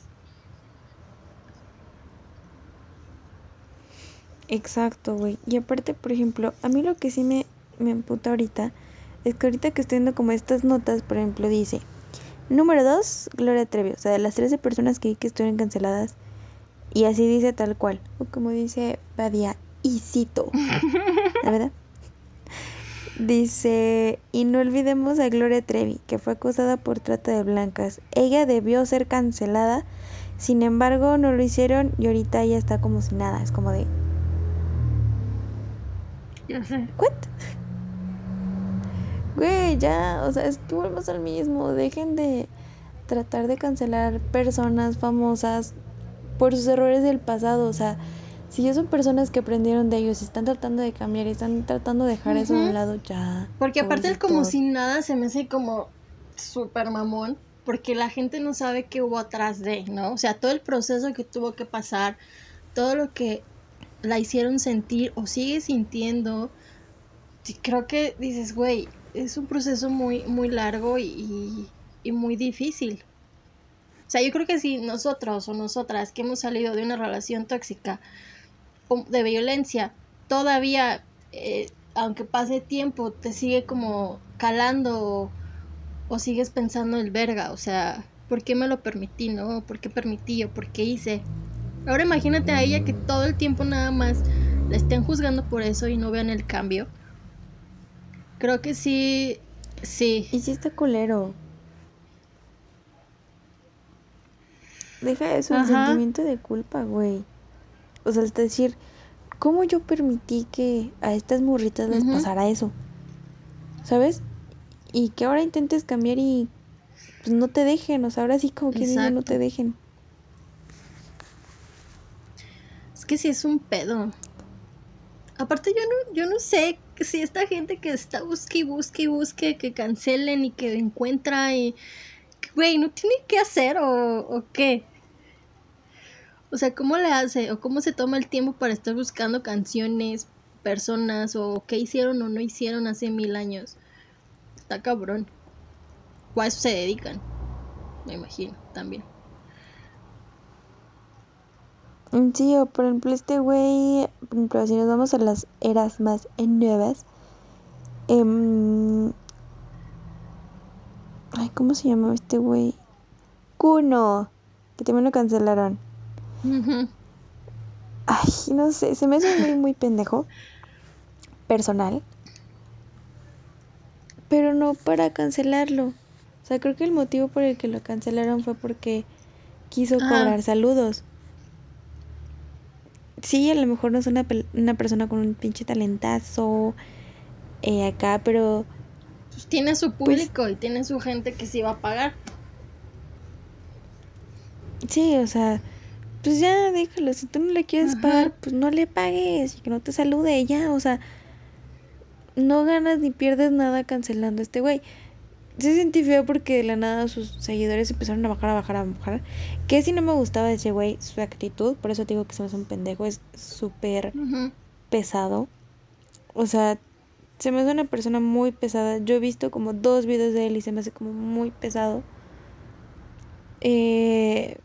Exacto, güey. Y aparte, por ejemplo, a mí lo que sí me, me emputa ahorita es que ahorita que estoy viendo como estas notas, por ejemplo, dice, número dos, Gloria Trevi, o sea, de las 13 personas que vi que estuvieron canceladas, y así dice tal cual, o como dice Badia, y cito, ¿la verdad? Dice, y no olvidemos a Gloria Trevi, que fue acusada por trata de blancas. Ella debió ser cancelada, sin embargo no lo hicieron y ahorita ella está como si nada, es como de, ya sé. ¿What? Güey, ya, o sea, es que volvemos al mismo. Dejen de tratar de cancelar personas famosas por sus errores del pasado. O sea, si ya son personas que aprendieron de ellos y están tratando de cambiar y están tratando de dejar eso a un lado, ya. Porque aparte es como sin nada se me hace como súper mamón. Porque la gente no sabe qué hubo atrás de, ¿no? O sea, todo el proceso que tuvo que pasar, todo lo que la hicieron sentir o sigue sintiendo, creo que dices, güey, es un proceso muy, muy largo y, y, muy difícil. O sea, yo creo que si nosotros o nosotras que hemos salido de una relación tóxica de violencia, todavía, eh, aunque pase tiempo, te sigue como calando o, o, sigues pensando el verga, o sea, ¿por qué me lo permití, no? ¿Por qué permití o por qué hice? Ahora imagínate a ella que todo el tiempo nada más la estén juzgando por eso y no vean el cambio. Creo que sí, sí. Y sí está culero. Deja eso, el sentimiento de culpa, güey. O sea, es decir, ¿cómo yo permití que a estas morritas les pasara eso? ¿Sabes? Y que ahora intentes cambiar y pues no te dejen, o sea, ahora sí como que no te dejen. Es que sí es un pedo. Aparte yo no, yo no sé si esta gente que está busque y busque y busque que cancelen y que encuentra y... Güey, no tiene qué hacer o, o qué. O sea, ¿cómo le hace? ¿O cómo se toma el tiempo para estar buscando canciones, personas o qué hicieron o no hicieron hace mil años? Está cabrón. O a eso se dedican, me imagino, también. Sí, o por ejemplo este güey, por ejemplo, si nos vamos a las eras más nuevas, em, ay, ¿cómo se llama este güey? Kuno, que también lo cancelaron. Ay, no sé, se me hace muy, muy pendejo, personal, pero no para cancelarlo. O sea, creo que el motivo por el que lo cancelaron fue porque quiso Ah. cobrar saludos. Sí, a lo mejor no es una, una persona con un pinche talentazo eh, acá, pero Pues tiene su público y tiene su gente que sí va a pagar. sí, o sea, pues ya déjalo. Si tú no le quieres Ajá. pagar, pues no le pagues y que no te salude ya, o sea, no ganas ni pierdes nada cancelando a este güey. Se sentí feo porque de la nada sus seguidores empezaron a bajar, a bajar, a bajar. Que si no me gustaba de ese güey, su actitud, por eso te digo que se me hace un pendejo, es súper pesado. O sea, se me hace una persona muy pesada. Yo he visto como dos videos de él y se me hace como muy pesado. Eh,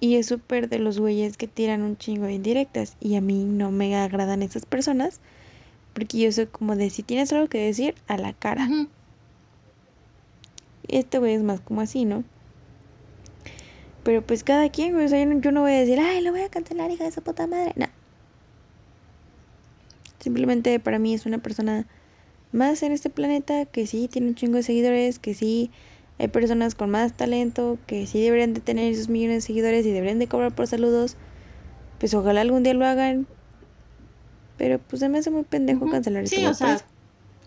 y es súper de los güeyes que tiran un chingo de indirectas. Y a mí no me agradan esas personas. Porque yo soy como de si tienes algo que decir, a la cara. Este güey es más como así, ¿no? Pero pues cada quien, güey. O sea, yo no, yo no voy a decir, ay, lo voy a cancelar, hija de su puta madre. No. Simplemente para mí es una persona más en este planeta que sí tiene un chingo de seguidores, que sí hay personas con más talento, que sí deberían de tener esos millones de seguidores y deberían de cobrar por saludos. Pues ojalá algún día lo hagan. Pero pues se me hace muy pendejo cancelar este Sí, güey o sea, eso.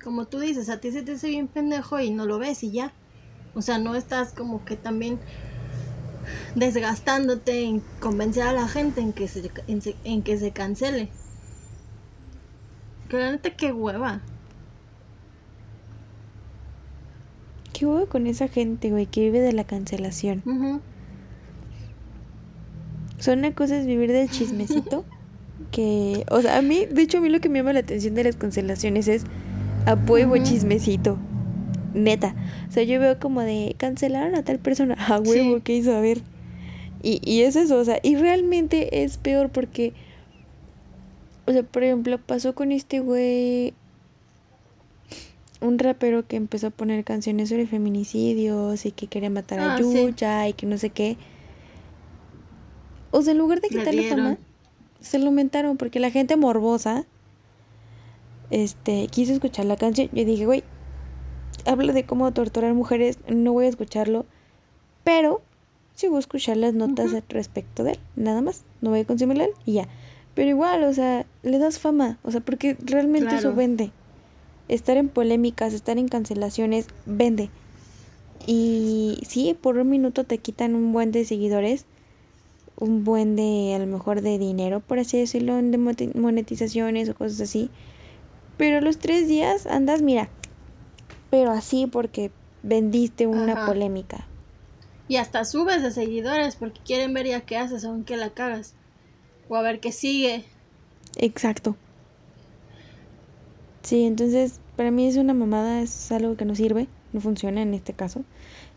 como tú dices, a ti se te hace bien pendejo y no lo ves y ya. O sea, no estás como que también desgastándote en convencer a la gente en que se, en, se- en que se cancele. Que la neta, qué hueva. ¿Qué hubo con esa gente, güey, que vive de la cancelación? Una cosa es vivir del chismecito. Que, o sea, a mí, de hecho, a mí lo que me llama la atención de las cancelaciones es a huevo Ujú. chismecito. Neta. O sea, yo veo como de cancelaron a tal persona. A huevo, Sí. ¿qué hizo? A ver. Y, y es eso, o sea, y realmente es peor porque, o sea, por ejemplo, pasó con este güey, un rapero que empezó a poner canciones sobre feminicidios y que quería matar a Ah, sí. Yuya y que no sé qué. O sea, en lugar de Le quitarle fama, se lo aumentaron porque la gente morbosa, este, quiso escuchar la canción. Yo dije, güey, habla de cómo torturar mujeres, no voy a escucharlo, pero sí voy a escuchar las notas respecto de él, nada más, no voy a consumirlo y ya. Pero igual, o sea, le das fama, o sea, porque realmente eso vende. Estar en polémicas, estar en cancelaciones, vende. Y sí, por un minuto te quitan un buen de seguidores, un buen de, a lo mejor, de dinero, por así decirlo, de monetizaciones o cosas así. Pero a los tres días andas, mira, pero así porque vendiste una Ajá. polémica. Y hasta subes de seguidores porque quieren ver ya qué haces, aunque la cagas. O a ver qué sigue. Exacto. Sí, entonces para mí es una mamada, es algo que no sirve, no funciona en este caso.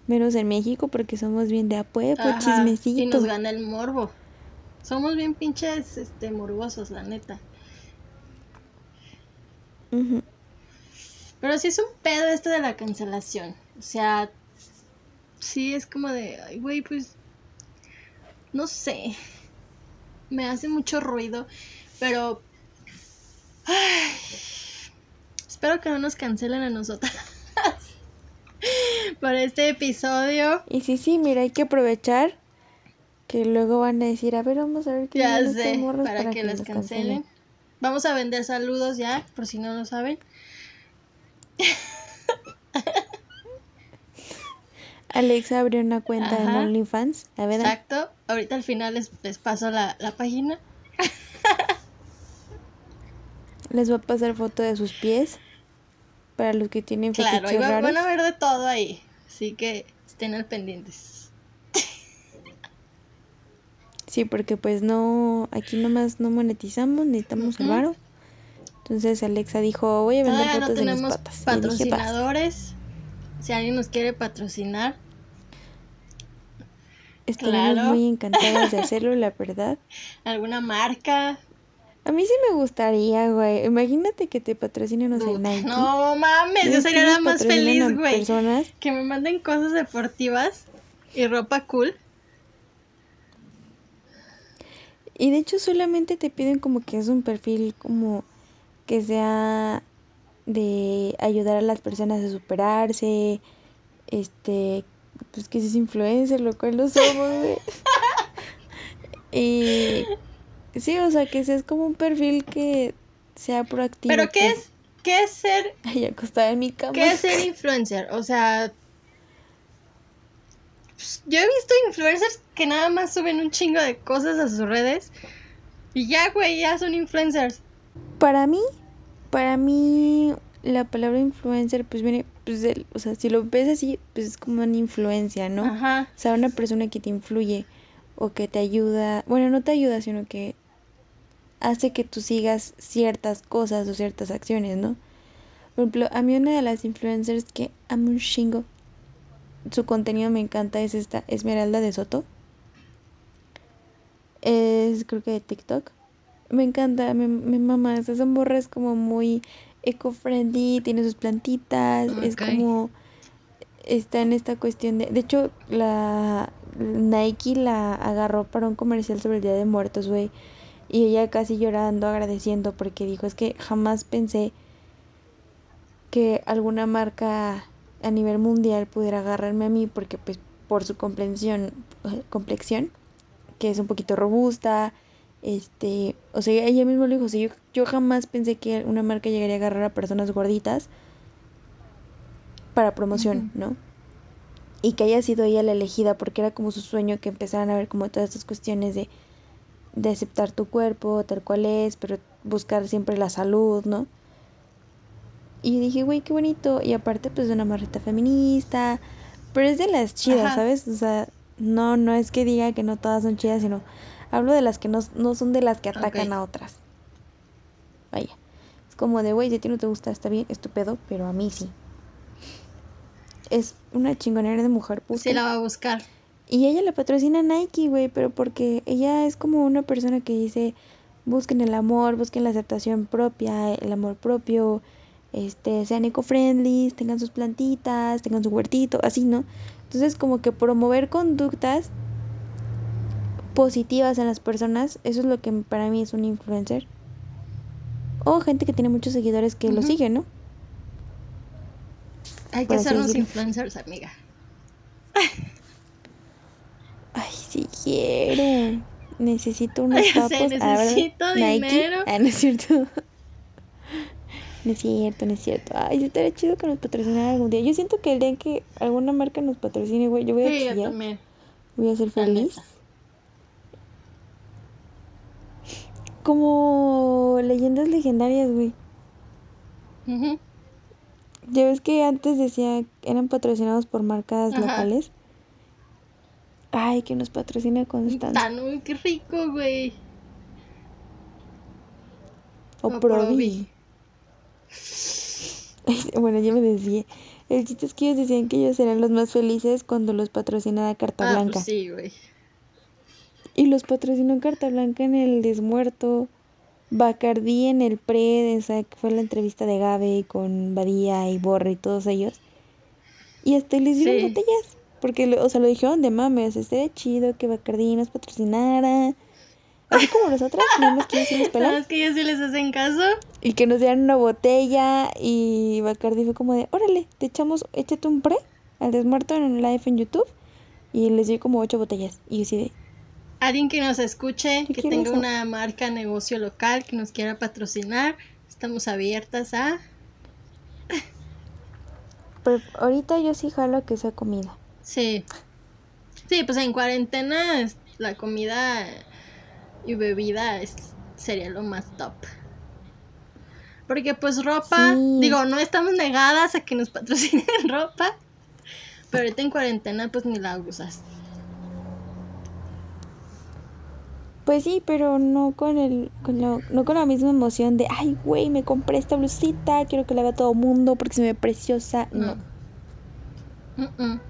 Menos en México porque somos bien de apuesto, Ajá, Y chismecito. nos gana el morbo. Somos bien pinches este, morbosos, la neta. Ujú. Pero sí es un pedo esto de la cancelación. O sea, sí es como de, ay, güey, pues, no sé. Me hace mucho ruido, pero... ay, espero que no nos cancelen a nosotras. Por este episodio. Y sí, sí, mira, hay que aprovechar que luego van a decir, a ver, vamos a ver qué Ya sé, para, que, les los cancelen. Vamos a vender saludos ya, por si no lo saben. Alexa abrió una cuenta en. OnlyFans, la verdad. Exacto. Ahorita al final les, les paso la, la página. Les va a pasar foto de sus pies para los que tienen Claro, ahí fetiches va- raros. van a ver de todo ahí. Así que estén al pendientes. Sí, porque pues no, aquí nomás no monetizamos, necesitamos el Ujú. varo. Entonces Alexa dijo, voy a vender Todavía no de mis patas. Patrocinadores. Si alguien nos quiere patrocinar. Estaremos muy encantados de hacerlo, la verdad. ¿Alguna marca? A mí sí me gustaría, güey. Imagínate que te patrocinen, no sé, Nike. No mames, yo sería la más feliz, güey. Que me manden cosas deportivas y ropa cool. Y de hecho solamente te piden como que es un perfil como que sea de ayudar a las personas a superarse, este, pues que es influencer, lo cual no somos, güey. y sí, o sea, que es como un perfil que sea proactivo. Pero ¿qué pues. es qué es ser Ay, acostada en mi cama. ¿Qué es ser influencer? O sea, pues, yo he visto influencers que nada más suben un chingo de cosas a sus redes y ya, güey, ya son influencers. Para mí, para mí la palabra influencer pues viene, pues, o sea, si lo ves así, pues es como una influencia, ¿no? Ajá. O sea, una persona que te influye o que te ayuda, bueno, no te ayuda, sino que hace que tú sigas ciertas cosas o ciertas acciones, ¿no? Por ejemplo, a mí una de las influencers que amo un chingo su contenido me encanta es esta Esmeralda de Soto. Es creo que de TikTok. Me encanta, me, me mama. Esa morra es como muy eco-friendly, tiene sus plantitas, es como está en esta cuestión de... De hecho, la Nike la agarró para un comercial sobre el Día de Muertos, güey. Y ella casi llorando, agradeciendo, porque dijo, es que jamás pensé que alguna marca a nivel mundial pudiera agarrarme a mí porque pues por su complexión, complexión que es un poquito robusta, este, o sea, ella misma lo dijo, o sea, yo, yo jamás pensé que una marca llegaría a agarrar a personas gorditas para promoción, ¿no? Y que haya sido ella la elegida porque era como su sueño que empezaran a ver como todas estas cuestiones de, de aceptar tu cuerpo tal cual es, pero buscar siempre la salud, ¿no? Y dije, güey, qué bonito. Y aparte, pues, de una marrita feminista. Pero es de las chidas, ¿sabes? O sea, no, no es que diga que no todas son chidas, sino hablo de las que no, no son de las que atacan a otras. Vaya. Es como de, güey, si a ti no te gusta, está bien, estupendo, pero a mí sí. Es una chingonera de mujer puta. Sí, la va a buscar. Y ella la patrocina Nike, güey, pero porque ella es como una persona que dice, busquen el amor, busquen la aceptación propia, el amor propio, este, sean eco-friendly, tengan sus plantitas, tengan su huertito, así, ¿no? Entonces, como que promover conductas positivas en las personas, eso es lo que para mí es un influencer. O gente que tiene muchos seguidores que lo siguen, ¿no? Hay que ser unos influencers, amiga. Ay, sí quiero. Necesito unos papos. necesito dinero. Ah, no es cierto. No es cierto, no es cierto. Ay, estaría chido que nos patrocinara algún día. Yo siento que el día que alguna marca nos patrocine, güey, yo voy a sí, Yo también. Voy a ser feliz. Como leyendas legendarias, güey. Ya ves que antes decía que eran patrocinados por marcas locales. Ay, que nos patrocina Constante. Uy, qué rico, güey. O, o Provi. bueno, ya me decía. El chiste es que ellos decían que ellos eran los más felices cuando los patrocinaba Carta ah, Blanca. Pues sí, güey. Y los patrocinó Carta Blanca en el Desmuerto. Bacardí en el pre, o sea, que fue la entrevista de Gabe con Badía y Borre y todos ellos. Y hasta les dieron botellas. Porque, o sea, lo dijeron de mames, estaría chido que Bacardí nos patrocinara. Así como nosotras, nada más que ellos sí les que ellos sí les hacen caso. Y que nos dieran una botella y Bacardi fue como de, órale, te echamos, échate un pre al desmuerto en un live en YouTube. Y les dio como ocho botellas. Y yo sí de... Alguien que nos escuche, que tenga una marca, negocio local, que nos quiera patrocinar, estamos abiertas a... Pero ahorita yo sí jalo que sea comida. Sí. Sí, pues en cuarentena la comida y bebida es, sería lo más top. Porque pues ropa, digo, no estamos negadas a que nos patrocinen ropa, pero ahorita en cuarentena pues ni la usas. Pues sí, pero no con el con no con la misma emoción de, ay, güey, me compré esta blusita, quiero que la vea todo el mundo porque se me ve preciosa. No. Mm, mm.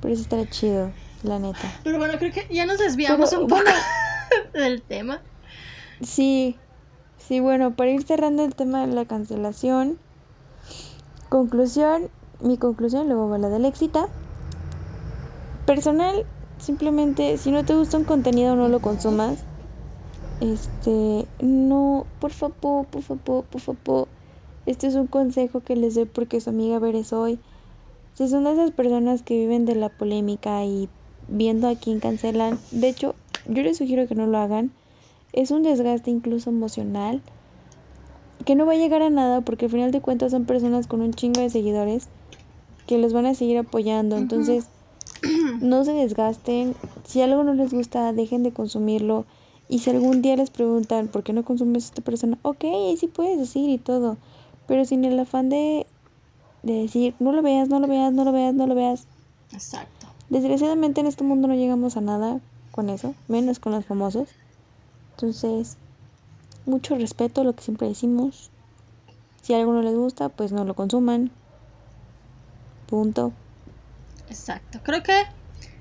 Pero eso estará chido, la neta. Pero bueno, creo que ya nos desviamos Pero, un poco del tema. Sí, sí, bueno, para ir cerrando el tema de la cancelación, conclusión, mi conclusión, luego va la del éxito. Personal, simplemente, si no te gusta un contenido, no lo consumas. Este, no, por favor, por favor, por favor. Este es un consejo que les doy porque su amiga Bere soy. Si son de esas personas que viven de la polémica y viendo a quién cancelan, de hecho, yo les sugiero que no lo hagan. Es un desgaste incluso emocional que no va a llegar a nada porque al final de cuentas son personas con un chingo de seguidores que los van a seguir apoyando. Entonces, no se desgasten. Si algo no les gusta, dejen de consumirlo. Y si algún día les preguntan por qué no consumes a esta persona, ok, sí puedes decir y todo. Pero sin el afán de, de decir, no lo veas, no lo veas, no lo veas, no lo veas. Exacto. Desgraciadamente en este mundo no llegamos a nada con eso, menos con los famosos. Entonces, mucho respeto a lo que siempre decimos. Si algo no les gusta, pues no lo consuman. Punto. Exacto. Creo que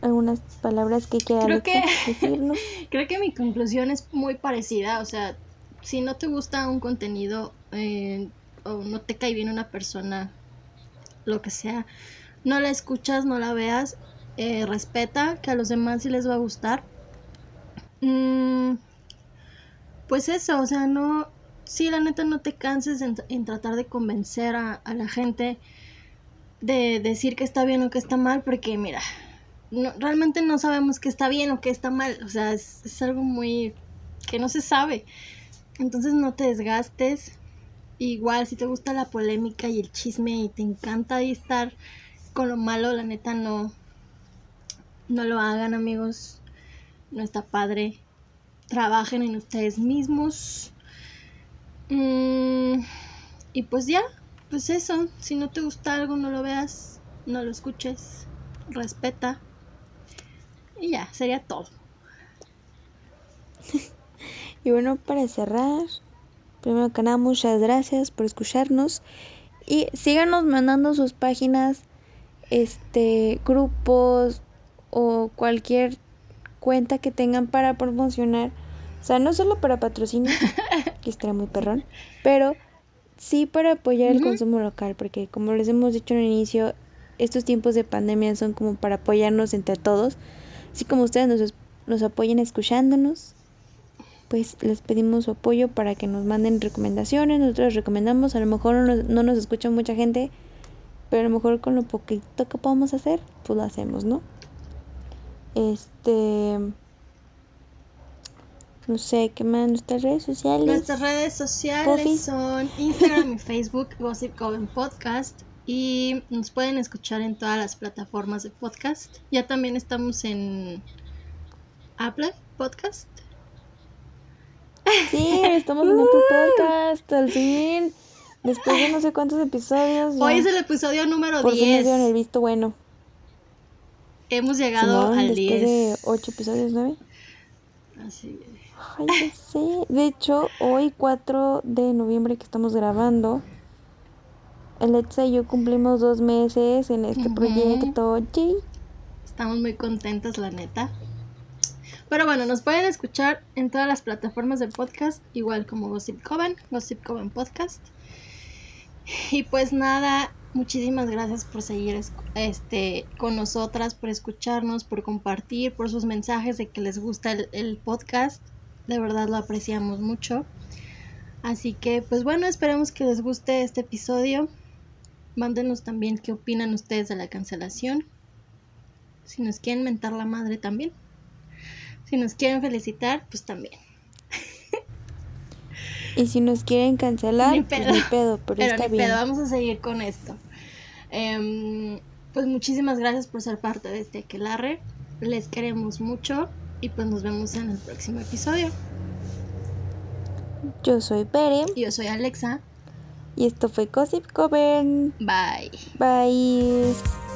Algunas palabras que quiera Creo que- decirnos. Creo que mi conclusión es muy parecida, o sea, si no te gusta un contenido eh, o no te cae bien una persona, lo que sea, no la escuchas, no la veas, eh, respeta que a los demás sí les va a gustar. Mm, pues eso, o sea, no, sí, la neta no te canses en, en tratar de convencer a, a la gente de decir que está bien o que está mal, porque mira, realmente no sabemos qué está bien o qué está mal. O sea, es, es algo muy que no se sabe. Entonces no te desgastes. Igual, si te gusta la polémica y el chisme y te encanta ahí estar con lo malo, la neta no. No lo hagan, amigos. No está padre. Trabajen en ustedes mismos. Mm, y pues ya, pues eso. Si no te gusta algo, no lo veas, no lo escuches, respeta. Y ya, sería todo. Y bueno, para cerrar, primero que nada, muchas gracias por escucharnos. Y síganos mandando sus páginas, este, grupos o cualquier cuenta que tengan para promocionar. O sea, no solo para patrocinio, que estaría muy perrón, pero sí para apoyar el consumo local, porque como les hemos dicho en el inicio, estos tiempos de pandemia son como para apoyarnos entre todos. Así como ustedes nos, nos apoyen escuchándonos, pues les pedimos su apoyo para que nos manden recomendaciones. Nosotros recomendamos, a lo mejor no nos, no nos escucha mucha gente, pero a lo mejor con lo poquito que podamos hacer, pues lo hacemos, ¿no? Este. No sé, ¿qué más? Nuestras redes sociales. Nuestras redes sociales son Instagram y Facebook, Gossip Coven Podcast. Y nos pueden escuchar en todas las plataformas de podcast. Ya también estamos en Apple Podcast. Sí, estamos en Apple Podcast, al fin. Después de no sé cuántos episodios. ya. Hoy es el episodio número Por fin nos 10. dieron el visto bueno. Hemos llegado al después 10. de ocho episodios, ¿nueve? Así es. Ay, ya sé. De hecho, hoy 4 de noviembre que estamos grabando, Alexa y yo cumplimos dos meses en este proyecto. Estamos muy contentas, la neta. Pero bueno, nos pueden escuchar en todas las plataformas de podcast, igual como Gossip Coven, Gossip Coven Podcast. Y pues nada, muchísimas gracias por seguir este, con nosotras, por escucharnos, por compartir, por sus mensajes de que les gusta el, el podcast. De verdad lo apreciamos mucho. Así que pues bueno, esperemos que les guste este episodio. Mándenos también qué opinan ustedes de la cancelación. Si nos quieren mentar la madre también. Si nos quieren felicitar, pues también. Y si nos quieren cancelar, Ni pues pedo. ni pedo, pero, Pero está ni bien. pedo, vamos a seguir con esto. Em, pues muchísimas gracias por ser parte de este aquelarre. Les queremos mucho y pues nos vemos en el próximo episodio. Yo soy Pere Yo soy Alexa. y esto fue Gossip Coven. Bye. Bye.